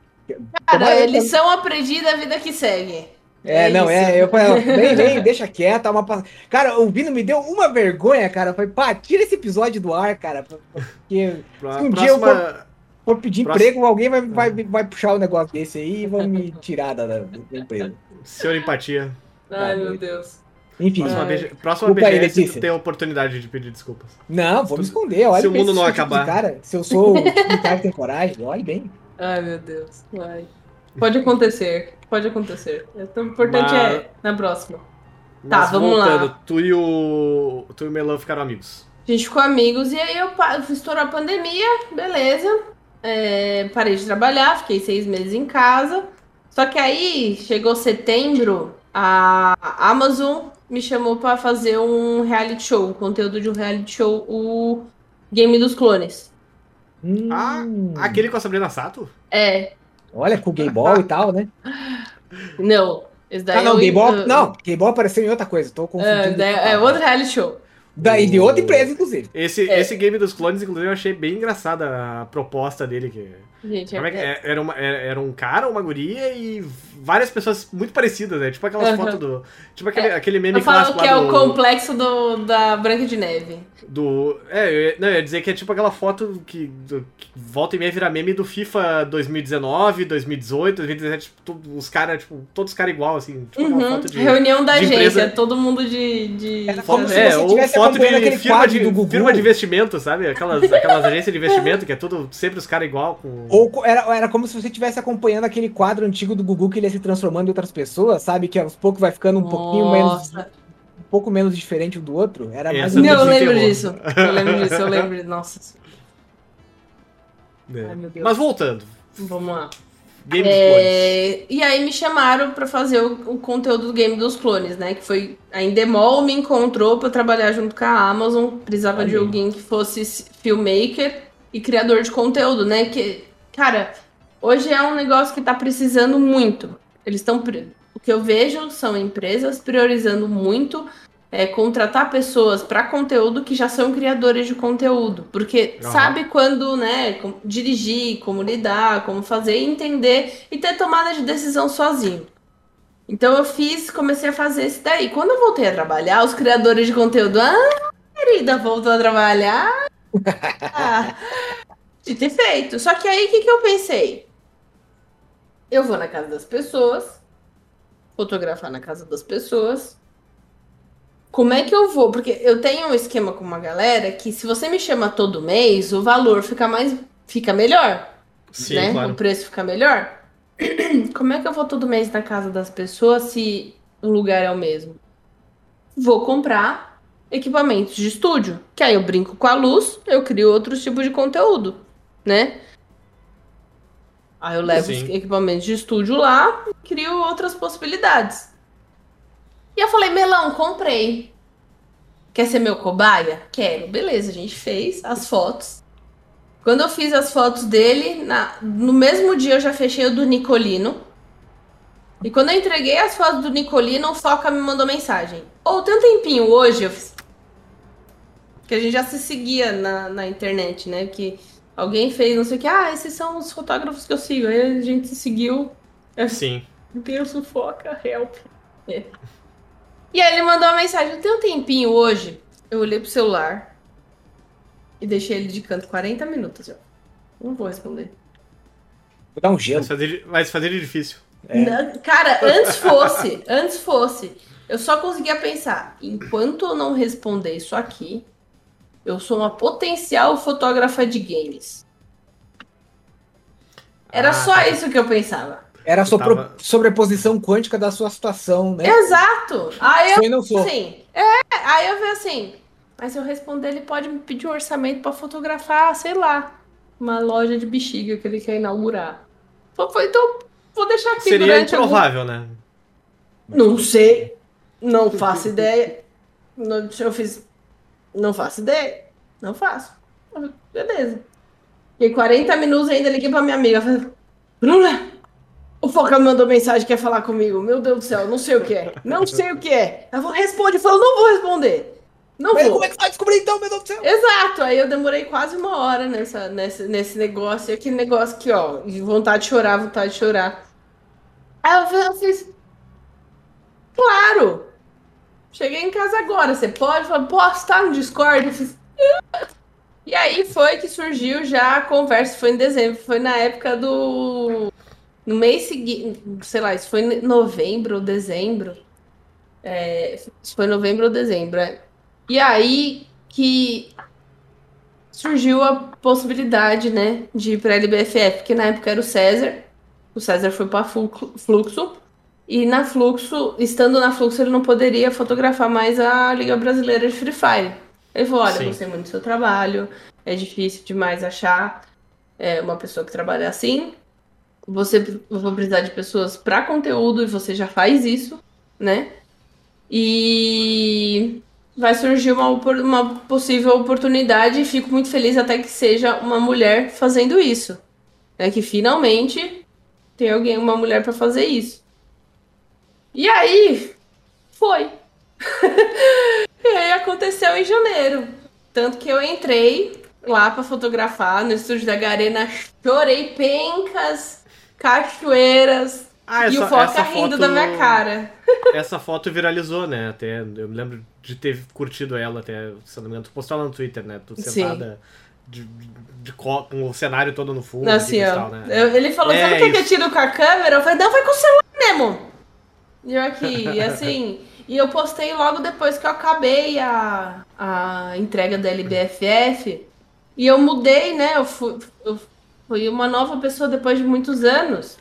Cara, tomara- lição aprendida, a vida que segue. É, É não, isso. é, eu falei, nem, nem, (laughs) deixa quieto, uma Cara, ouvindo me deu uma vergonha, cara. Eu falei, pá, tira esse episódio do ar, cara. Porque Pra, Se um dia eu próxima, for pedir Próximo- emprego, alguém vai, vai, vai puxar um negócio desse aí e vão me tirar da, da, da empresa. senhor empatia. Ai, Ah, meu. Deus. Enfim, Próxima. BG, próxima Desculpa aí, BGS tu tem a oportunidade de pedir desculpas. não, vou me esconder. Olha se o mundo não eu tipo acabar. Cara, se eu sou um cara que tem coragem, olhe bem. Ai, meu Deus. Ai. Pode acontecer. Pode acontecer. O importante Mas- é na próxima. Tá, Mas vamos lá. voltando, tu e o. Tu e o Melão ficaram amigos. A gente ficou amigos e aí eu pa- estourou a pandemia, beleza. É, parei de trabalhar, fiquei seis meses em casa. Só que aí chegou setembro, a Amazon me chamou pra fazer um reality show, conteúdo de um reality show, o Game dos Clones. Hum, Ah, Aquele com a Sabrina Sato? É, Olha, com o gay ball e tal, né? não. Esse daí Ah, não, é o- gay ball. Não, gay ball apareceu em outra coisa. Tô É, confundindo. daí é outro reality show. Daí de outra empresa, inclusive. Esse, É. esse game dos clones, inclusive, eu achei bem engraçada a proposta dele. Que, Gente, como é que é, é? Era, uma, era, era um cara, uma guria e várias pessoas muito parecidas, né? Tipo aquelas Aham. fotos do. Tipo aquele, aquele meme eu falo clássico que lá é do, o complexo do, da Branca de Neve. do. É, eu ia, não, eu ia dizer que é tipo aquela foto que, do- que volta e meia vira meme do FIFA 2019, 2018, 2017, tipo, tudo- os caras, tipo, todos os caras igual, assim. Tipo Uhum. foto de. Reunião da de agência, empresa- todo mundo de. de... Era como se É, você tivesse foto de aquele firma quadro de, do Gugu. firma de investimento, sabe? Aquelas, aquelas agências de investimento que é tudo sempre os caras igual com. Ou era, era como se você estivesse acompanhando aquele quadro antigo do Gugu que ele ia se transformando em outras pessoas, sabe? Que aos poucos vai ficando um pouquinho menos. Nossa. Um pouco menos diferente um do outro. Era mais Essa Não, eu lembro desenterrou. disso. Eu lembro disso, eu lembro. (laughs) Nossa. É. Ai, meu Deus. Mas voltando. Vamos lá. Game dos clones. É, e aí me chamaram pra fazer o, o conteúdo do Game dos Clones, né? Que foi a Endemol me encontrou pra trabalhar junto com a Amazon. Precisava de alguém que fosse filmmaker e criador de conteúdo, né? Que, cara, hoje é um negócio que tá precisando muito. Eles estão. O que eu vejo são empresas priorizando muito é, contratar pessoas para conteúdo que já são criadores de conteúdo. Porque Aham. sabe quando, né, como dirigir, como lidar, como fazer, entender e ter tomada de decisão sozinho. Então eu fiz, comecei a fazer isso daí. Quando eu voltei a trabalhar, os criadores de conteúdo, ah, querida, voltou a trabalhar. Ah, (laughs) de ter feito. Só que aí o que, que eu pensei? Eu vou na casa das pessoas, fotografar na casa das pessoas. Como é que eu vou? Porque eu tenho um esquema com uma galera que se você me chama todo mês, o valor fica mais fica melhor, Sim, né? claro. O preço fica melhor. (clears throat) Como é que eu vou todo mês na casa das pessoas se o lugar é o mesmo? Vou comprar equipamentos de estúdio, que aí eu brinco com a luz, eu crio outros tipos de conteúdo, né? Aí eu levo os Sim. equipamentos de estúdio lá e crio outras possibilidades. E eu falei, Melão, comprei. Quer ser meu cobaia? Quero. Beleza, a gente fez as fotos. Quando eu fiz as fotos dele, na- no mesmo dia eu já fechei o do Nicolino. E quando eu entreguei as fotos do Nicolino, o Foca me mandou mensagem. Ô, tem um tempinho hoje, eu fiz. Que a gente já se seguia na, na internet, né? Que Alguém fez não sei o que, ah, esses são os fotógrafos que eu sigo. Aí a gente seguiu. Sim. Deus, foca, help. É. (laughs) E aí ele mandou uma mensagem, eu tenho um tempinho hoje. Eu olhei pro celular e deixei ele de canto 40 minutos. ó. Não vou responder. Vou dar um gelo. Mas fazer, fazer de difícil. É. Não, Cara, antes fosse, antes fosse. Eu só conseguia pensar, enquanto eu não responder isso aqui, eu sou uma potencial fotógrafa de games. Era Ah, só tá. isso que eu pensava. Era a Tava- sopro- sobreposição quântica da sua situação, né? Exato! Aí eu, não sou. assim, é, aí eu vi assim, mas se eu responder, ele pode me pedir um orçamento pra fotografar, sei lá, uma loja de bexiga que ele quer inaugurar. Então, vou deixar aqui Seria durante algum improvável, né? Não sei. Não (laughs) faço ideia. Não, eu fiz. Não faço ideia. Não faço. Beleza. E 40 minutos ainda liguei pra minha amiga. Falei, Bruna, o Foca me mandou mensagem quer falar comigo. Meu Deus do céu, não sei o que é. Não (laughs) sei o que é. Ela falou, responde. Falou, não vou responder. Não Mas vou. como é que vai descobrir então, meu Deus do céu? Exato, aí eu demorei quase uma hora nessa, nesse, nesse negócio, e aquele negócio aqui, ó, de vontade de chorar, vontade de chorar. Aí eu fiz- eu fiz, claro, cheguei em casa agora, você pode? Falei, posso, tá no Discord? Eu fiz, "Ah." e aí foi que surgiu já a conversa, foi em dezembro, foi na época do, no mês seguinte, sei lá, isso foi em novembro ou dezembro, é, isso foi novembro ou dezembro, é. E aí que surgiu a possibilidade, né, de ir para a LBFF, porque na época era o César, o César foi para Fluxo, e na Fluxo, estando na Fluxo, ele não poderia fotografar mais a Liga Brasileira de Free Fire. Ele falou, olha, Sim. gostei muito do seu trabalho, é difícil demais achar é, uma pessoa que trabalha assim, você vou precisar de pessoas para conteúdo e você já faz isso, né? E vai surgir uma, uma possível oportunidade e fico muito feliz até que seja uma mulher fazendo isso. Né? Que finalmente tem alguém, uma mulher para fazer isso. E aí, foi. (laughs) e aí aconteceu em janeiro. Tanto que eu entrei lá para fotografar no estúdio da Garena, chorei pencas, cachoeiras Ah, e o essa, Foca essa rindo foto, da minha cara. (laughs) Essa foto viralizou, né? Até, eu me lembro de ter curtido ela até, se não me engano, tu postou ela no Twitter, né? Tu sentada de, de, co- com o cenário todo no fundo. Assim, ó. tal, né? eu- ele falou, É, não quer que eu tire com a câmera? Eu falei, não, foi com o celular mesmo. E eu aqui, e (laughs) assim. E eu postei logo depois que eu acabei a, a entrega da LBFF. E eu mudei, né? Eu fui, eu fui uma nova pessoa depois de muitos anos.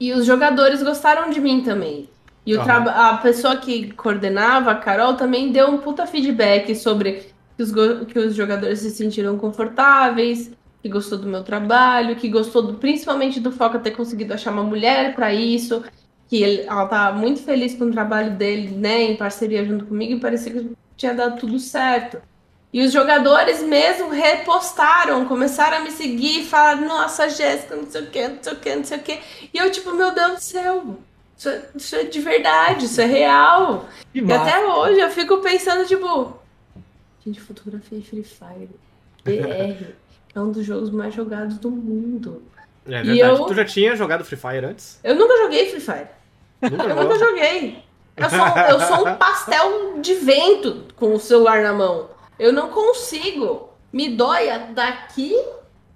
E os jogadores gostaram de mim também. E o a pessoa que coordenava, a Carol, também deu um puta feedback sobre que os, que os jogadores se sentiram confortáveis, que gostou do meu trabalho, que gostou do- principalmente do Foca ter conseguido achar uma mulher para isso, que ele, ela tá muito feliz com o trabalho dele, né, em parceria junto comigo, e parecia que tinha dado tudo certo. E os jogadores mesmo repostaram, começaram a me seguir, falaram, nossa, Jéssica, não sei o que, não sei o que, não sei o que. E eu, tipo, meu Deus do céu, isso é, isso é de verdade, isso é real. Que E massa. até hoje eu fico pensando, tipo, gente, fotografia Free Fire, BR, é um dos jogos mais jogados do mundo. É E verdade. eu- Tu já tinha jogado Free Fire antes? Eu nunca joguei Free Fire. Nunca Eu nunca joguei. Eu sou, eu sou um pastel de vento com o celular na mão. Eu não consigo. Me dói daqui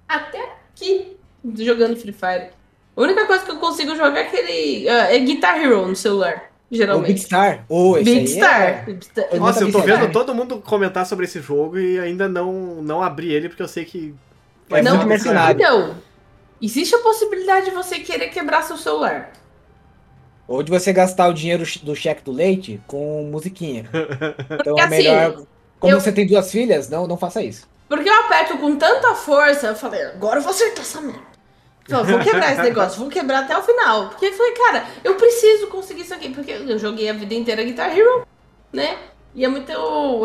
até aqui jogando Free Fire. A única coisa que eu consigo jogar é aquele. é Guitar Hero no celular, O Big geralmente. Star. Esse Big aí Star. é- Big Star. Eu Nossa, eu tô vendo todo mundo comentar sobre esse jogo e ainda não, não abri ele porque eu sei que. É Não, muito. Então, existe a possibilidade de você querer quebrar seu celular. Ou de você gastar o dinheiro do cheque do leite com musiquinha. (laughs) Então é assim, melhor. Como eu- você tem duas filhas, não, não faça isso. Porque eu aperto com tanta força, eu falei, agora eu vou acertar essa merda. Falei, vou quebrar esse (laughs) negócio, vou quebrar até o final. Porque eu falei, cara, eu preciso conseguir isso aqui. Porque eu joguei a vida inteira Guitar Hero, né? E é muito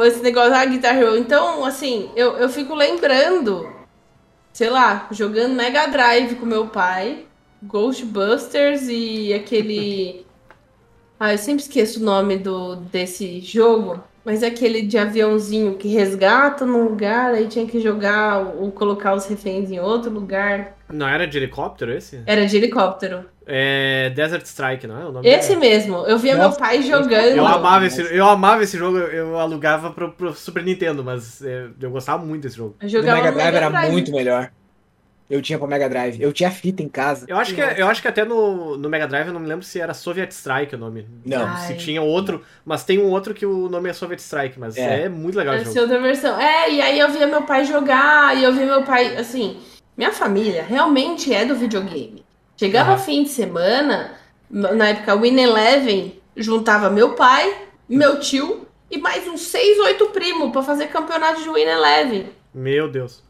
esse negócio da Guitar Hero. Então, assim, eu, eu fico lembrando, sei lá, jogando Mega Drive com meu pai, Ghostbusters e aquele. (laughs) Ah, eu sempre esqueço o nome do, desse jogo. Mas é aquele de aviãozinho que resgata num lugar, aí tinha que jogar ou colocar os reféns em outro lugar. Não era de helicóptero esse? Era de helicóptero. É Desert Strike, não é o nome Esse mesmo. Eu via meu Nossa, pai esse- jogando. Eu amava, esse, eu amava esse jogo, eu alugava pro, pro Super Nintendo, mas é, eu gostava muito desse jogo. Eu O jogava Mega no Drive era muito melhor. Eu tinha pro Mega Drive. Eu tinha fita em casa. Eu acho que, eu acho que até no, no Mega Drive eu não me lembro se era Soviet Strike o nome. Não. Se Ai. tinha outro, mas tem um outro que o nome é Soviet Strike, mas é, É. muito legal o Essa jogo. é outra versão. É, e aí eu via meu pai jogar, e eu via meu pai, assim, minha família realmente é do videogame. Chegava Aham. fim de semana, na época Win Eleven, juntava meu pai, meu tio e mais uns seis, oito primos pra fazer campeonato de Win Eleven. Meu Deus.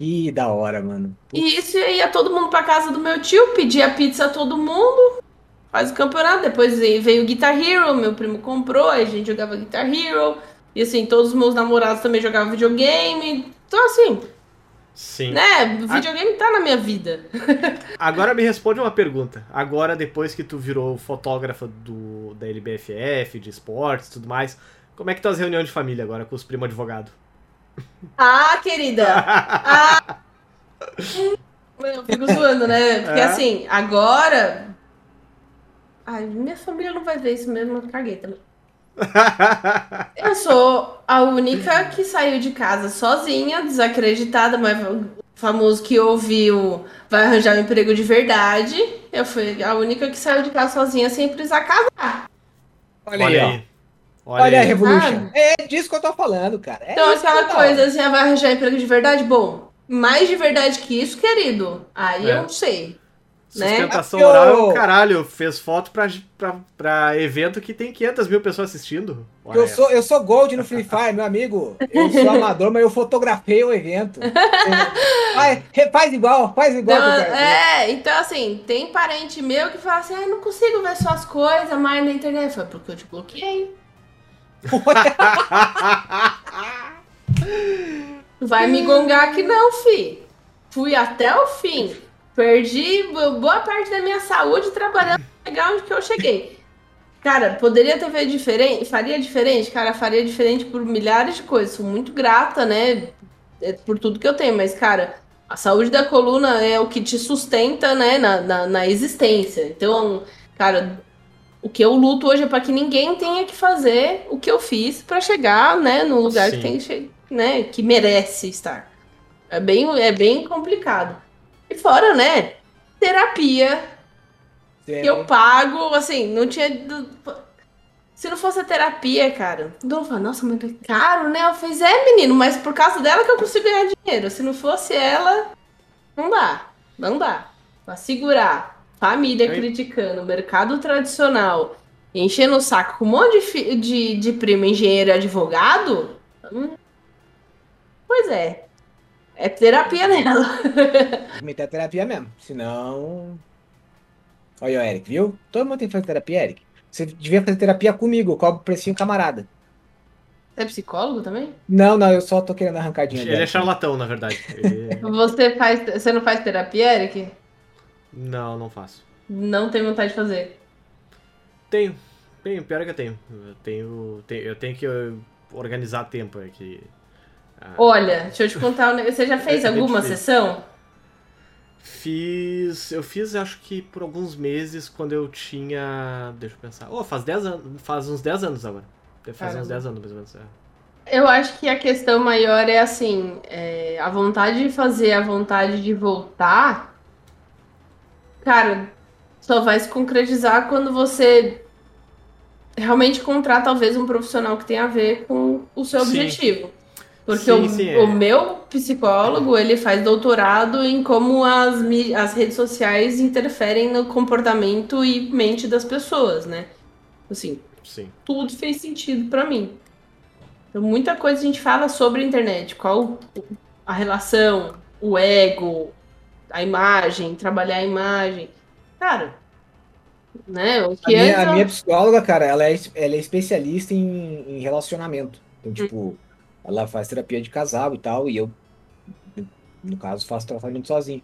Ih, da hora, mano. E isso ia todo mundo pra casa do meu tio, pedia pizza a todo mundo, faz o campeonato. Depois veio o Guitar Hero, meu primo comprou, aí a gente jogava Guitar Hero. E assim, todos os meus namorados também jogavam videogame. Então, assim, Sim. né, videogame tá na minha vida. (laughs) Agora me responde uma pergunta. Agora, depois que tu virou fotógrafa do, da LBFF, de esportes e tudo mais, como é que tá as reuniões de família agora com os primos advogados? Ah, querida! Ah! Eu fico zoando, né? Porque É. assim, agora. Ai, minha família não vai ver isso mesmo, eu caguei também. Eu sou a única que saiu de casa sozinha, desacreditada, mas o famoso que ouviu vai arranjar um emprego de verdade. Eu fui a única que saiu de casa sozinha sem precisar casar. Olha, aí, ó. Olha, Olha a. Revolution. É disso que eu tô falando, cara. É Então, aquela coisa assim, ah, vai arranjar emprego de verdade? Bom, mais de verdade que isso, querido. Aí É. eu não sei. né? Sustentação É porque oral é o caralho. Fez foto pra, pra, pra evento que tem 500 mil pessoas assistindo. Olha Eu essa. sou, eu sou Gold no Free Fire, meu amigo. Eu sou amador, mas eu fotografei o evento. (laughs) Faz, faz igual, faz igual. Então, é, então assim, tem parente meu que fala assim, ah, não consigo ver suas coisas mais na internet. Foi porque eu te bloqueei. Vai me gongar que não, fi. Fui até o fim. Perdi boa parte da minha saúde trabalhando chegar onde que eu cheguei. Cara, poderia ter feito diferente? Faria diferente? Cara, faria diferente por milhares de coisas. Sou muito grata, né? é, Por tudo que eu tenho. Mas, cara, a saúde da coluna é o que te sustenta, né? Na, na, na existência. Então, cara, o que eu luto hoje é para que ninguém tenha que fazer o que eu fiz para chegar, né? No lugar Sim. que tem que che- né? Que merece estar. É bem, é bem complicado. E fora, né? Terapia, que eu pago, assim, não tinha. Se não fosse a terapia, cara, o dono fala, nossa, mas é caro, né? Eu fiz, é, menino, mas por causa dela que eu consigo ganhar dinheiro. Se não fosse ela, não dá. Não dá. Pra segurar família Eu- criticando, mercado tradicional, enchendo o saco com um monte de, de, de primo engenheiro e advogado. hum, Pois é. É terapia nela. (laughs) Meter terapia mesmo. Senão. Olha o Eric, viu? Todo mundo tem que fazer terapia, Eric. Você devia fazer terapia comigo, eu cobro precinho camarada. Você é psicólogo também? Não, não, eu só tô querendo arrancar dinheiro. Ele é charlatão, na verdade. (laughs) Ele- Você faz. Você não faz terapia, Eric? Não, não faço. Não tem vontade de fazer. Tenho. Tenho, pior que eu tenho. Eu tenho, tenho- eu tenho que organizar tempo aqui. Ah, Olha, deixa eu te contar negócio. Você já (laughs) fez É alguma difícil. sessão? Fiz. Eu fiz acho que por alguns meses quando eu tinha. Deixa eu pensar. Oh, faz 10 anos. Faz uns 10 anos agora. Deve fazer uns Caramba. 10 anos mais ou menos. é. Eu acho que a questão maior é assim: é, a vontade de fazer, a vontade de voltar. Cara, só vai se concretizar quando você realmente encontrar talvez um profissional que tenha a ver com o seu Sim. objetivo. Porque Sim, o, sim, é. o meu psicólogo, ele faz doutorado em como as, as redes sociais interferem no comportamento e mente das pessoas, né? Assim, Sim. tudo fez sentido pra mim. Então, muita coisa a gente fala sobre a internet, qual a relação, o ego, a imagem, trabalhar a imagem. Cara, né? O A que minha, antes a minha psicóloga, cara, ela é, ela é especialista em, em relacionamento. Então, tipo, ela faz terapia de casal e tal, e eu, no caso, faço tratamento sozinho.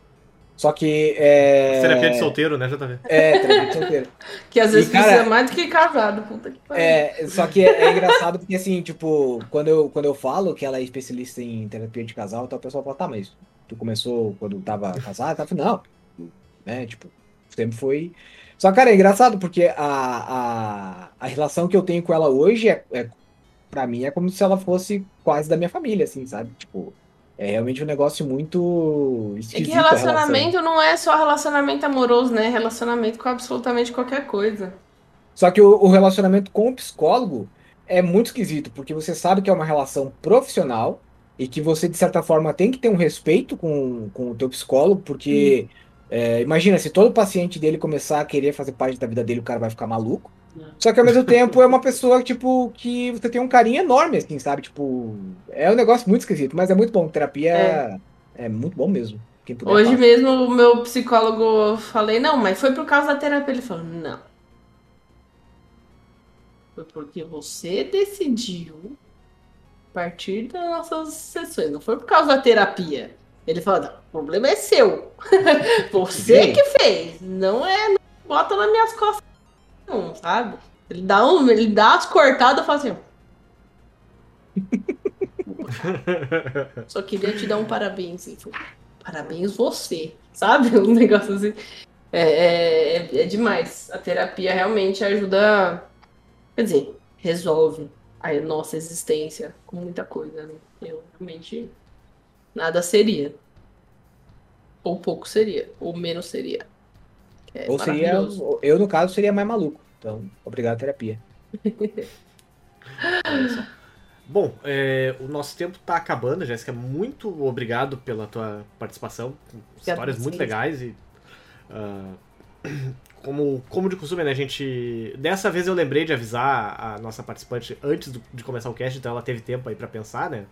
Só que é. Terapia de solteiro, né, JV? É, terapia de solteiro. (laughs) Que às E, vezes cara- precisa mais do que casado. Puta que pariu. É, só que é, é engraçado porque, assim, tipo, quando eu, quando eu falo que ela é especialista em terapia de casal, então o pessoal fala, tá, mas tu começou quando tava casado? Falei, não, né, tipo, sempre foi... Só, cara, é engraçado porque a, a, a relação que eu tenho com ela hoje, é, é, pra mim, é como se ela fosse quase da minha família, assim, sabe? Tipo, é realmente um negócio muito É esquisito que a relação. relacionamento não é só relacionamento amoroso, né? Relacionamento com absolutamente qualquer coisa. Só que o, o relacionamento com o psicólogo é muito esquisito, porque você sabe que é uma relação profissional e que você, de certa forma, tem que ter um respeito com, com o teu psicólogo, porque é, imagina, se todo paciente dele começar a querer fazer parte da vida dele, o cara vai ficar maluco. Não. Só que ao mesmo tempo é uma pessoa, tipo, que você tem um carinho enorme, assim, sabe? Tipo, é um negócio muito esquisito, mas é muito bom. Terapia é, é muito bom mesmo. Hoje mesmo o meu psicólogo falei, não, mas foi por causa da terapia. Ele falou, não. Foi porque você decidiu partir das nossas sessões. Não foi por causa da terapia. Ele falou, não, o problema é seu. (laughs) você Sim. que fez. Não é. Não bota nas minhas costas, não, sabe? Ele dá, um, ele dá as cortadas e fala assim. (laughs) Só queria te dar um parabéns. Ele falou, parabéns você, sabe? (laughs) Um negócio assim. É, é, é- é demais. A terapia realmente ajuda. Quer dizer, resolve a nossa existência com muita coisa, né? Eu realmente nada seria. Ou pouco seria. Ou menos seria. É Ou seria, eu no caso seria mais maluco. Então, obrigado, terapia. (laughs) Olha só. Bom, é, o nosso tempo tá acabando, Jéssica. Muito obrigado pela tua participação. Histórias muito legais e. ah, (clears throat) como, como de costume, né? A gente. Dessa vez eu lembrei de avisar a nossa participante antes do- de começar o cast, então ela teve tempo aí pra pensar, né?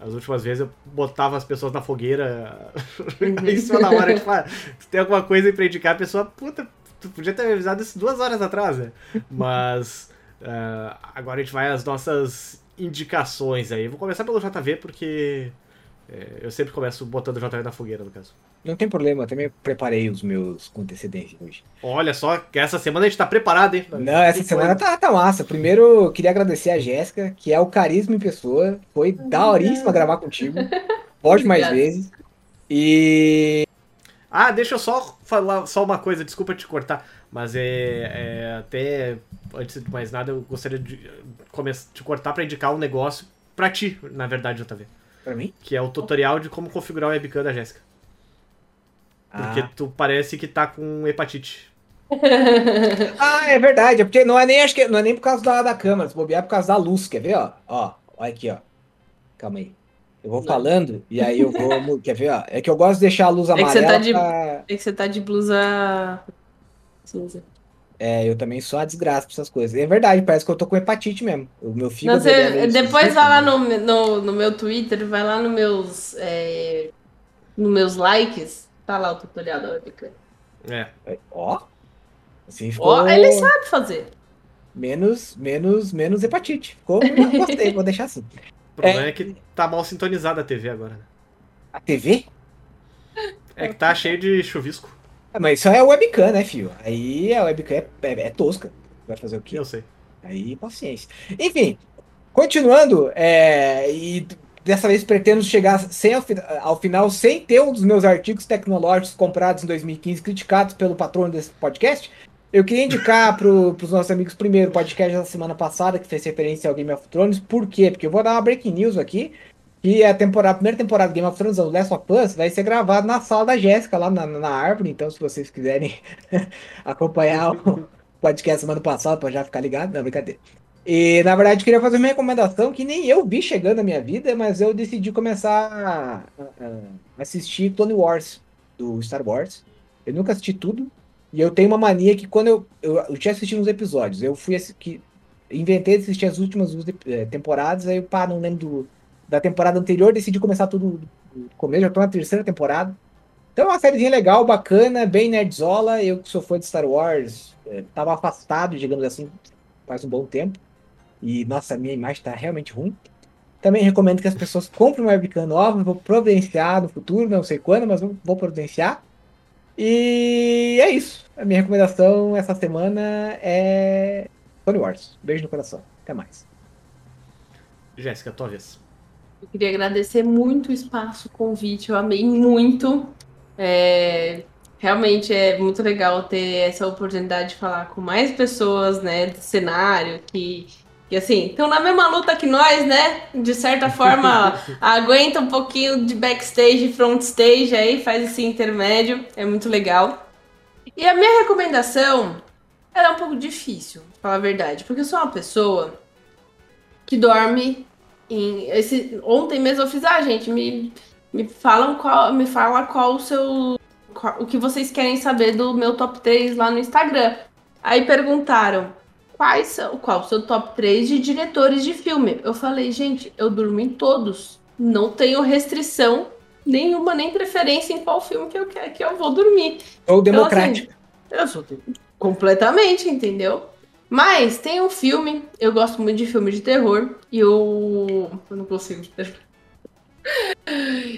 As últimas vezes eu botava as pessoas na fogueira (laughs) em cima da hora, tipo, ah, se tem alguma coisa aí pra indicar, a pessoa, puta, tu podia ter me avisado isso duas horas atrás, né? Mas (laughs) ah, agora a gente vai às nossas indicações aí. Vou começar pelo JV, porque é, eu sempre começo botando o JV na fogueira, no caso. Não tem problema, eu também preparei os meus com antecedência hoje. Olha só, que essa semana a gente tá preparado, hein? Não, essa semana tá, tá massa. Primeiro, eu queria agradecer a Jéssica, que é o carisma em pessoa. Foi daoríssima gravar contigo. Volte (laughs) mais Obrigada. vezes. E. Ah, deixa eu só falar só uma coisa, desculpa te cortar, mas é, é até antes de mais nada eu gostaria de começar te cortar pra indicar um negócio pra ti, na verdade, JV, Pra mim? que é o tutorial de como configurar o webcam da Jéssica, porque Ah. tu parece que tá com hepatite. (laughs) Ah, é verdade. É porque não é nem, acho que, não é nem por causa da, da câmera, se bobear é por causa da luz. Quer ver, ó? Ó, olha aqui, ó. Calma aí. Eu vou Não. falando e aí eu vou. Quer ver, ó? É que eu gosto de deixar a luz que você amarela. tá de- pra- É que você tá de blusa cinza. É, eu também sou a desgraça pra essas coisas. É verdade, parece que eu tô com hepatite mesmo. O meu Não, fígado. você- é depois vai lá né? no, no, no meu Twitter, vai lá nos meus, é, nos meus likes. Tá lá o tutorial da webcam. É, Ó. Assim ficou. Ó, ele sabe fazer. Menos, menos, menos hepatite. Ficou. eu (laughs) Gostei, vou deixar assim. o problema é, que tá mal sintonizada a TV agora. né? A TV? É que tá cheio de chuvisco, Ah, mas isso é webcam, né, filho? Aí a webcam é, é- é tosca. Vai fazer o quê? eu sei. Aí, paciência. Enfim, continuando, é, e dessa vez pretendo chegar sem ao, ao final sem ter um dos meus artigos tecnológicos comprados em 2015 criticados pelo patrono desse podcast. Eu queria indicar para os nossos amigos primeiro o podcast da semana passada, que fez referência ao Game of Thrones. Por quê? Porque eu vou dar uma breaking news aqui. E a, temporada, a primeira temporada do Game of Thrones, o Last of Us, vai ser gravado na sala da Jéssica, lá na, na árvore. Então, se vocês quiserem (laughs) acompanhar o podcast semana passada, para já ficar ligado, não, brincadeira. E, na verdade, queria fazer uma recomendação que nem eu vi chegando na minha vida, mas eu decidi começar a, a- assistir Clone Wars, do Star Wars. Eu nunca assisti tudo, e eu tenho uma mania que quando eu, eu, eu tinha assistido uns episódios, eu fui que inventei de assistir as últimas eh, temporadas, aí eu, pá, não lembro do- da temporada anterior, decidi começar tudo do começo, já tô na terceira temporada. Então é uma sériezinha legal, bacana, bem nerdzola. Eu que sou fã de Star Wars, eh, tava afastado, digamos assim, faz um bom tempo. E, nossa, a minha imagem tá realmente ruim. Também recomendo que as pessoas comprem uma webcam nova, vou providenciar no futuro, não sei quando, mas vou, vou providenciar. E é isso. A minha recomendação essa semana é Tony Wars. Beijo no coração. Até mais. Jéssica, tua vez. Eu queria agradecer muito o espaço, o convite, eu amei muito. É, realmente é muito legal ter essa oportunidade de falar com mais pessoas, né, do cenário, que, que assim, estão na mesma luta que nós, né? De certa forma, (laughs) aguenta um pouquinho de backstage, front stage aí, faz esse intermédio, é muito legal. E a minha recomendação, ela é um pouco difícil, pra falar a verdade, porque eu sou uma pessoa que dorme em esse ontem mesmo eu fiz, ah, gente, me me falam qual, me fala qual o seu qual- o que vocês querem saber do meu top 3 lá no Instagram. Aí perguntaram quais são, qual o seu top 3 de diretores de filme. Eu falei, gente, eu durmo em todos. Não tenho restrição nenhuma, nem preferência em qual filme que eu quero que eu vou dormir. Ou Então, democrático. assim, eu sou completamente, entendeu? Mas tem um filme, eu gosto muito de filme de terror, e eu. Eu não consigo.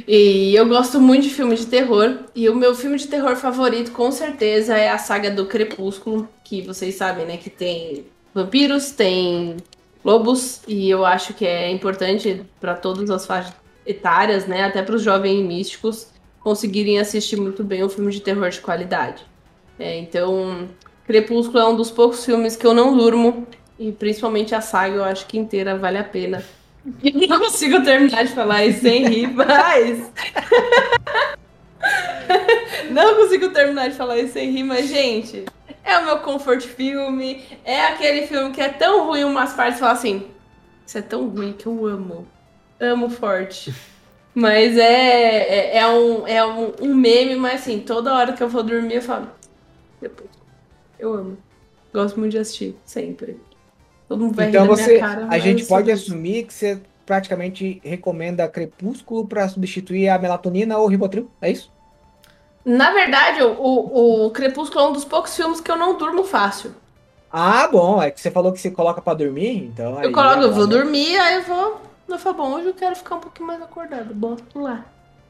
E eu gosto muito de filme de terror. E o meu filme de terror favorito, com certeza, é a saga do Crepúsculo. Que vocês sabem, né? Que tem vampiros, tem lobos. E eu acho que é importante para todas as faixas etárias, né? Até para os jovens místicos conseguirem assistir muito bem um filme de terror de qualidade. É, então, Crepúsculo é um dos poucos filmes que eu não durmo. E principalmente a saga, eu acho que inteira vale a pena. Eu não consigo terminar de falar isso sem rir, mas. (laughs) não consigo terminar de falar isso sem rir, mas, gente, é o meu comfort filme. É aquele filme que é tão ruim umas partes falar assim. Isso é tão ruim que eu amo. Amo forte. (laughs) Mas é, é, é um, é um, um meme, mas assim, toda hora que eu vou dormir eu falo. Depois. Eu amo. Gosto muito de assistir, sempre. Todo mundo vai Então você, minha cara. a gente pode assumir que você praticamente recomenda Crepúsculo para substituir a melatonina ou o Ribotril, é isso? Na verdade, o, o, o Crepúsculo é um dos poucos filmes que eu não durmo fácil. Ah, bom, é que você falou que você coloca para dormir, então. Eu coloco, eu é vou né? dormir, aí eu vou. Eu falo, bom, hoje eu quero ficar um pouquinho mais acordado. Boto lá.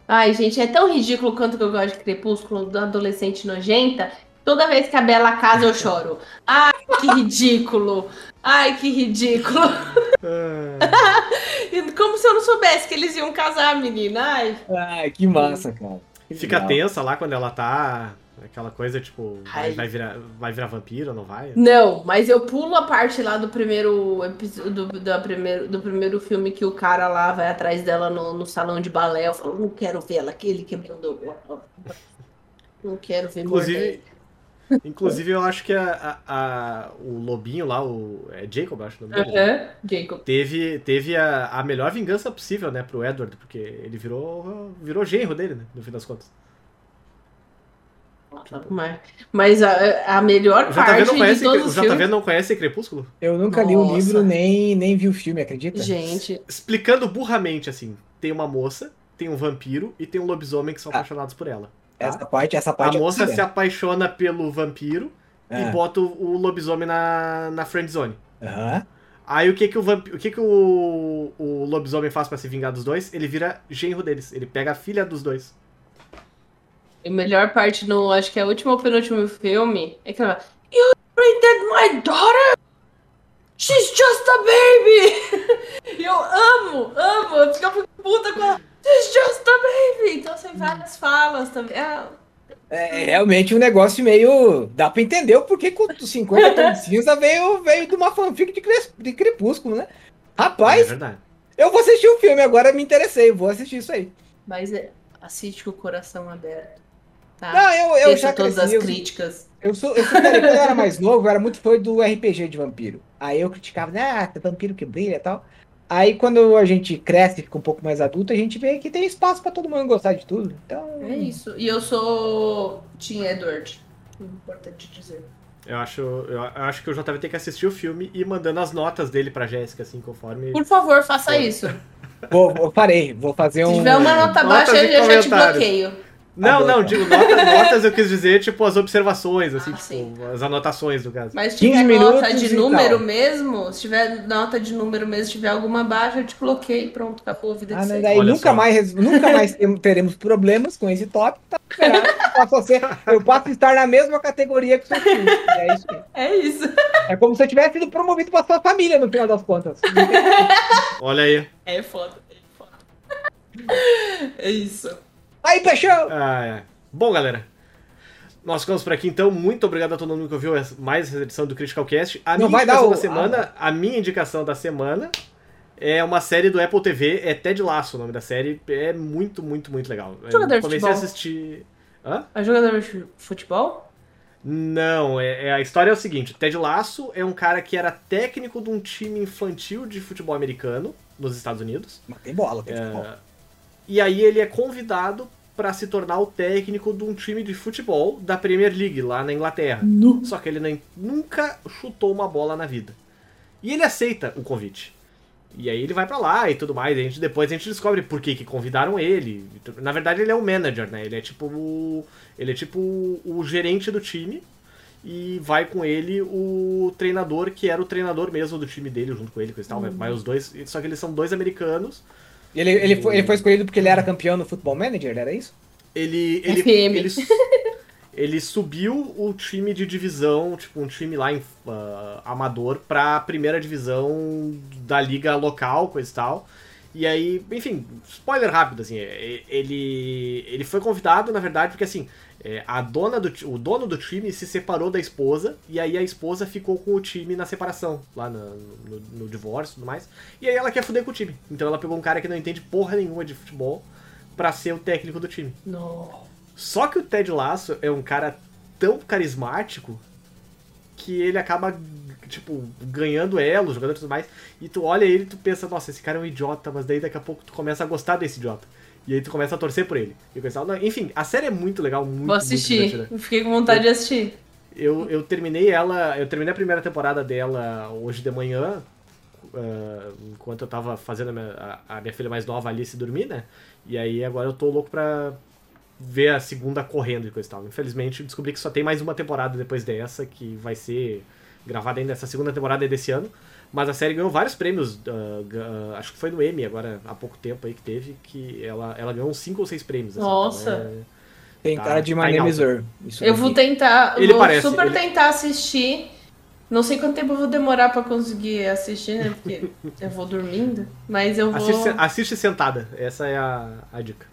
Ai, gente, é tão ridículo quanto que eu gosto de Crepúsculo, do adolescente nojenta. Toda vez que a Bela casa, eu choro. (laughs) Ai, que ridículo. Ai, que ridículo. (laughs) E Como se eu não soubesse que eles iam casar, menina. Ai, Ai, que massa, cara. Fica tensa lá quando ela tá. Aquela coisa, tipo, vai, Ai. vai virar, vai virar vampiro ou não vai? Não, mas eu pulo a parte lá do primeiro episódio do, da primeiro, do primeiro filme que o cara lá vai atrás dela no, no salão de balé. Eu falo, não quero ver ela, aquele quebrando. (laughs) Não quero ver Inclusive, inclusive eu acho que a, a- a- o lobinho lá, o. É Jacob, eu acho o nome dele. Aham, Jacob. Teve, teve a, a melhor vingança possível, né, pro Edward, porque ele virou, virou genro dele, né, no fim das contas. Mas, mas a, a melhor O parte JV não de conhece, todos o os JV filmes... não conhece Crepúsculo? Eu nunca li o Nossa. livro nem, nem vi o filme, acredita? Gente, Explicando burramente, assim, tem uma moça, tem um vampiro e tem um lobisomem que são Ah. apaixonados por ela. Tá? Essa parte, essa A parte. eu moça tô se apaixona pelo vampiro Ah, e bota o, o lobisomem na, na friend zone. aham. Aí o que que o, vamp... o, que que o, o lobisomem faz pra se vingar dos dois? Ele vira genro deles. Ele pega a filha dos dois. a melhor parte no, acho que é o último ou penúltimo filme, é que ela You rated my daughter? She's just a baby! (laughs) Eu amo, amo, eu ficava puta com ela. She's just a baby! Então tem várias falas também. Ah, É realmente um negócio meio. Dá pra entender o porquê que o 50 (laughs) Tons de Cinza veio, veio de uma fanfic de, cres- de Crepúsculo, né? é Rapaz, verdade. eu vou assistir o filme, agora me interessei, vou assistir isso aí. mas é, assiste com o coração aberto. Tá? Não, eu, eu Deixa já todas cresci, as eu, críticas. eu sou, eu sou, quando eu era mais novo, eu era muito fã do RPG de vampiro. Aí eu criticava, ah, tem vampiro que brilha e tal. Aí quando a gente cresce, fica um pouco mais adulto, a gente vê que tem espaço pra todo mundo gostar de tudo. Então, É isso. E eu sou Tim Edward. Importante dizer. Eu acho, eu acho que o JV tem que assistir o filme e ir mandando as notas dele pra Jéssica, assim, conforme. Por favor, faça isso. vou, vou parei, vou fazer Se um. tiver uma nota baixa, eu já te bloqueio. Não, não, digo nota- notas, eu quis dizer, tipo, as observações, assim, Ah, tipo, sim. as anotações, no caso. Mas se 15 tiver nota de número tal. mesmo, se tiver nota de número mesmo, se tiver alguma baixa, eu te bloqueei, pronto, acabou a vida Ah, de daí Olha nunca só. mais, nunca mais (laughs) teremos problemas com esse tópico. Tá eu, posso ser, eu posso estar na mesma categoria que o seu filho. É isso. (laughs) É isso. É como se eu tivesse sido promovido para sua família no final das contas. Olha aí. É foda, é foda. (laughs) É isso. Aí, Peixão! Ah, é. Bom, galera. Nós ficamos por aqui, então. Muito obrigado a todo mundo que ouviu mais essa edição do Critical Cast. A Não minha vai dar indicação o- da semana, a minha indicação da semana é uma série do Apple TV, é Ted Lasso o nome da série. É muito, muito, muito legal. Eu Jogador de comecei a futebol. assistir. Hã? É jogador de futebol? Não, é, é- a história é o seguinte: Ted Lasso é um cara que era técnico de um time infantil de futebol americano nos Estados Unidos. Mas tem bola, tem futebol. É, e aí ele é convidado para se tornar o técnico de um time de futebol da Premier League lá na Inglaterra. Só que ele nem- nunca chutou uma bola na vida. E ele aceita o convite. E aí ele vai pra lá e tudo mais. A gente, depois a gente descobre por que, que convidaram ele. Na verdade, ele é o manager, né? Ele é tipo o. Ele é tipo o, o gerente do time. E vai com ele o treinador, que era o treinador mesmo do time dele, junto com ele, coisa e tal. Vai os dois. Só que eles são dois americanos. Ele, ele, foi, ele foi escolhido porque ele era campeão no Futebol Manager, era isso? Ele. ele, FM. ele, (laughs) ele subiu o time de divisão, tipo, um time lá em ah, amador, pra primeira divisão da liga local, coisa e tal. E aí, enfim, spoiler rápido, assim, é, ele, ele foi convidado, na verdade, porque assim, é, a dona do, o dono do time se separou da esposa, e aí a esposa ficou com o time na separação, lá na- no, no divórcio e tudo mais. E aí ela quer fuder com o time. Então ela pegou um cara que não entende porra nenhuma de futebol pra ser o técnico do time. Não. Só que o Ted Lasso é um cara tão carismático que ele acaba, tipo, ganhando elo, jogando e tudo mais. E tu olha ele e tu pensa, nossa, esse cara é um idiota, mas daí daqui a pouco tu começa a gostar desse idiota. E aí tu começa a torcer por ele. E tal. Não, Enfim, a série é muito legal, muito, Vou muito assistir. Eu Fiquei com vontade de assistir. Eu, eu terminei ela, eu terminei a primeira temporada dela hoje de manhã, ah, enquanto eu tava fazendo a minha, a- a minha filha mais nova Alice dormir, né? E aí agora eu tô louco pra ver a segunda correndo e coisa e tal. Infelizmente descobri que só tem mais uma temporada depois dessa, que vai ser gravada ainda essa segunda temporada é desse ano. Mas a série ganhou vários prêmios, ah, ga- acho que foi no Emmy agora, há pouco tempo aí que teve, que ela, ela ganhou uns 5 ou 6 prêmios. assim. Nossa. Então é- Tem Tá- cara de My Name is. Earl. Eu daqui. vou tentar, Ele vou parece, super ele- tentar assistir. Não sei quanto tempo eu vou demorar pra conseguir assistir, né? Porque eu vou dormindo. Mas eu vou. Assiste, assiste sentada, essa é a, a dica.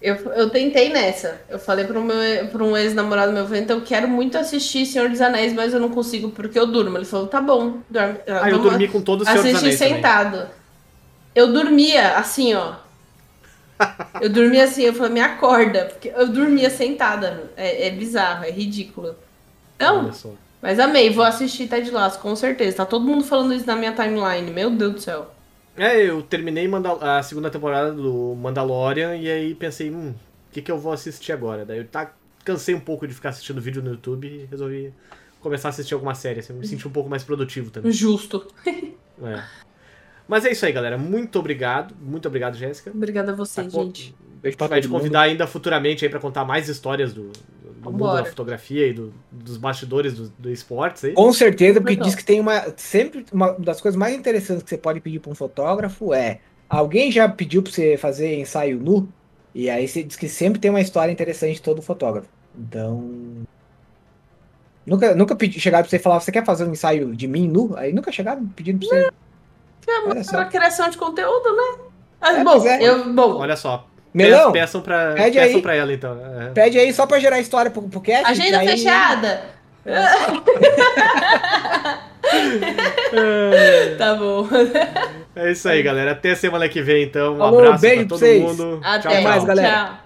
Eu, eu tentei nessa. Eu falei pra um ex-namorado meu, eu falei, então eu quero muito assistir Senhor dos Anéis, mas eu não consigo porque eu durmo. Ele falou, tá bom, dorme. Ah, eu vamos dormi com todo o Senhor dos assistir Anéis também. sentado. Eu dormia assim, ó. (laughs) Eu dormia assim, eu falei, me acorda. Porque eu dormia sentada. É, é bizarro, é ridículo. Não, mas amei, vou assistir Ted Lasso, com certeza. Tá todo mundo falando isso na minha timeline. Meu Deus do céu. É, eu terminei Mandal- a segunda temporada do Mandalorian e aí pensei, hum, o que, que eu vou assistir agora? Daí eu tá, cansei um pouco de ficar assistindo vídeo no YouTube e resolvi começar a assistir alguma série, assim, me senti um pouco mais produtivo também. Justo. É. Mas é isso aí, galera. Muito obrigado. Muito obrigado, Jéssica. Obrigada a você, Tá gente. Beijo pra vai te todo mundo. convidar ainda futuramente aí pra contar mais histórias do, do mundo da fotografia e do- dos bastidores do, do esportes aí. Com certeza, porque Legal. diz que tem uma. Sempre uma das coisas mais interessantes que você pode pedir para um fotógrafo é. Alguém já pediu para você fazer ensaio nu? E aí você diz que sempre tem uma história interessante de todo fotógrafo. Então. Nunca, nunca pedi, chegaram pra você e falaram, você quer fazer um ensaio de mim nu? Aí nunca chegaram pedindo pra você. É Olha uma criação de conteúdo, né? Ah, É, bom, é. eu, bom, Olha só. Melão, Pe- Peçam pra, pede peçam aí. pra ela, então. É. pede aí só pra gerar história pro, pro cast. agenda aí- fechada. (laughs) Tá bom. É isso aí, galera. Até semana que vem, então. Um Falou, abraço beijo pra pra todo vocês. mundo. Até Tchau, tchau. mais, galera. Tchau.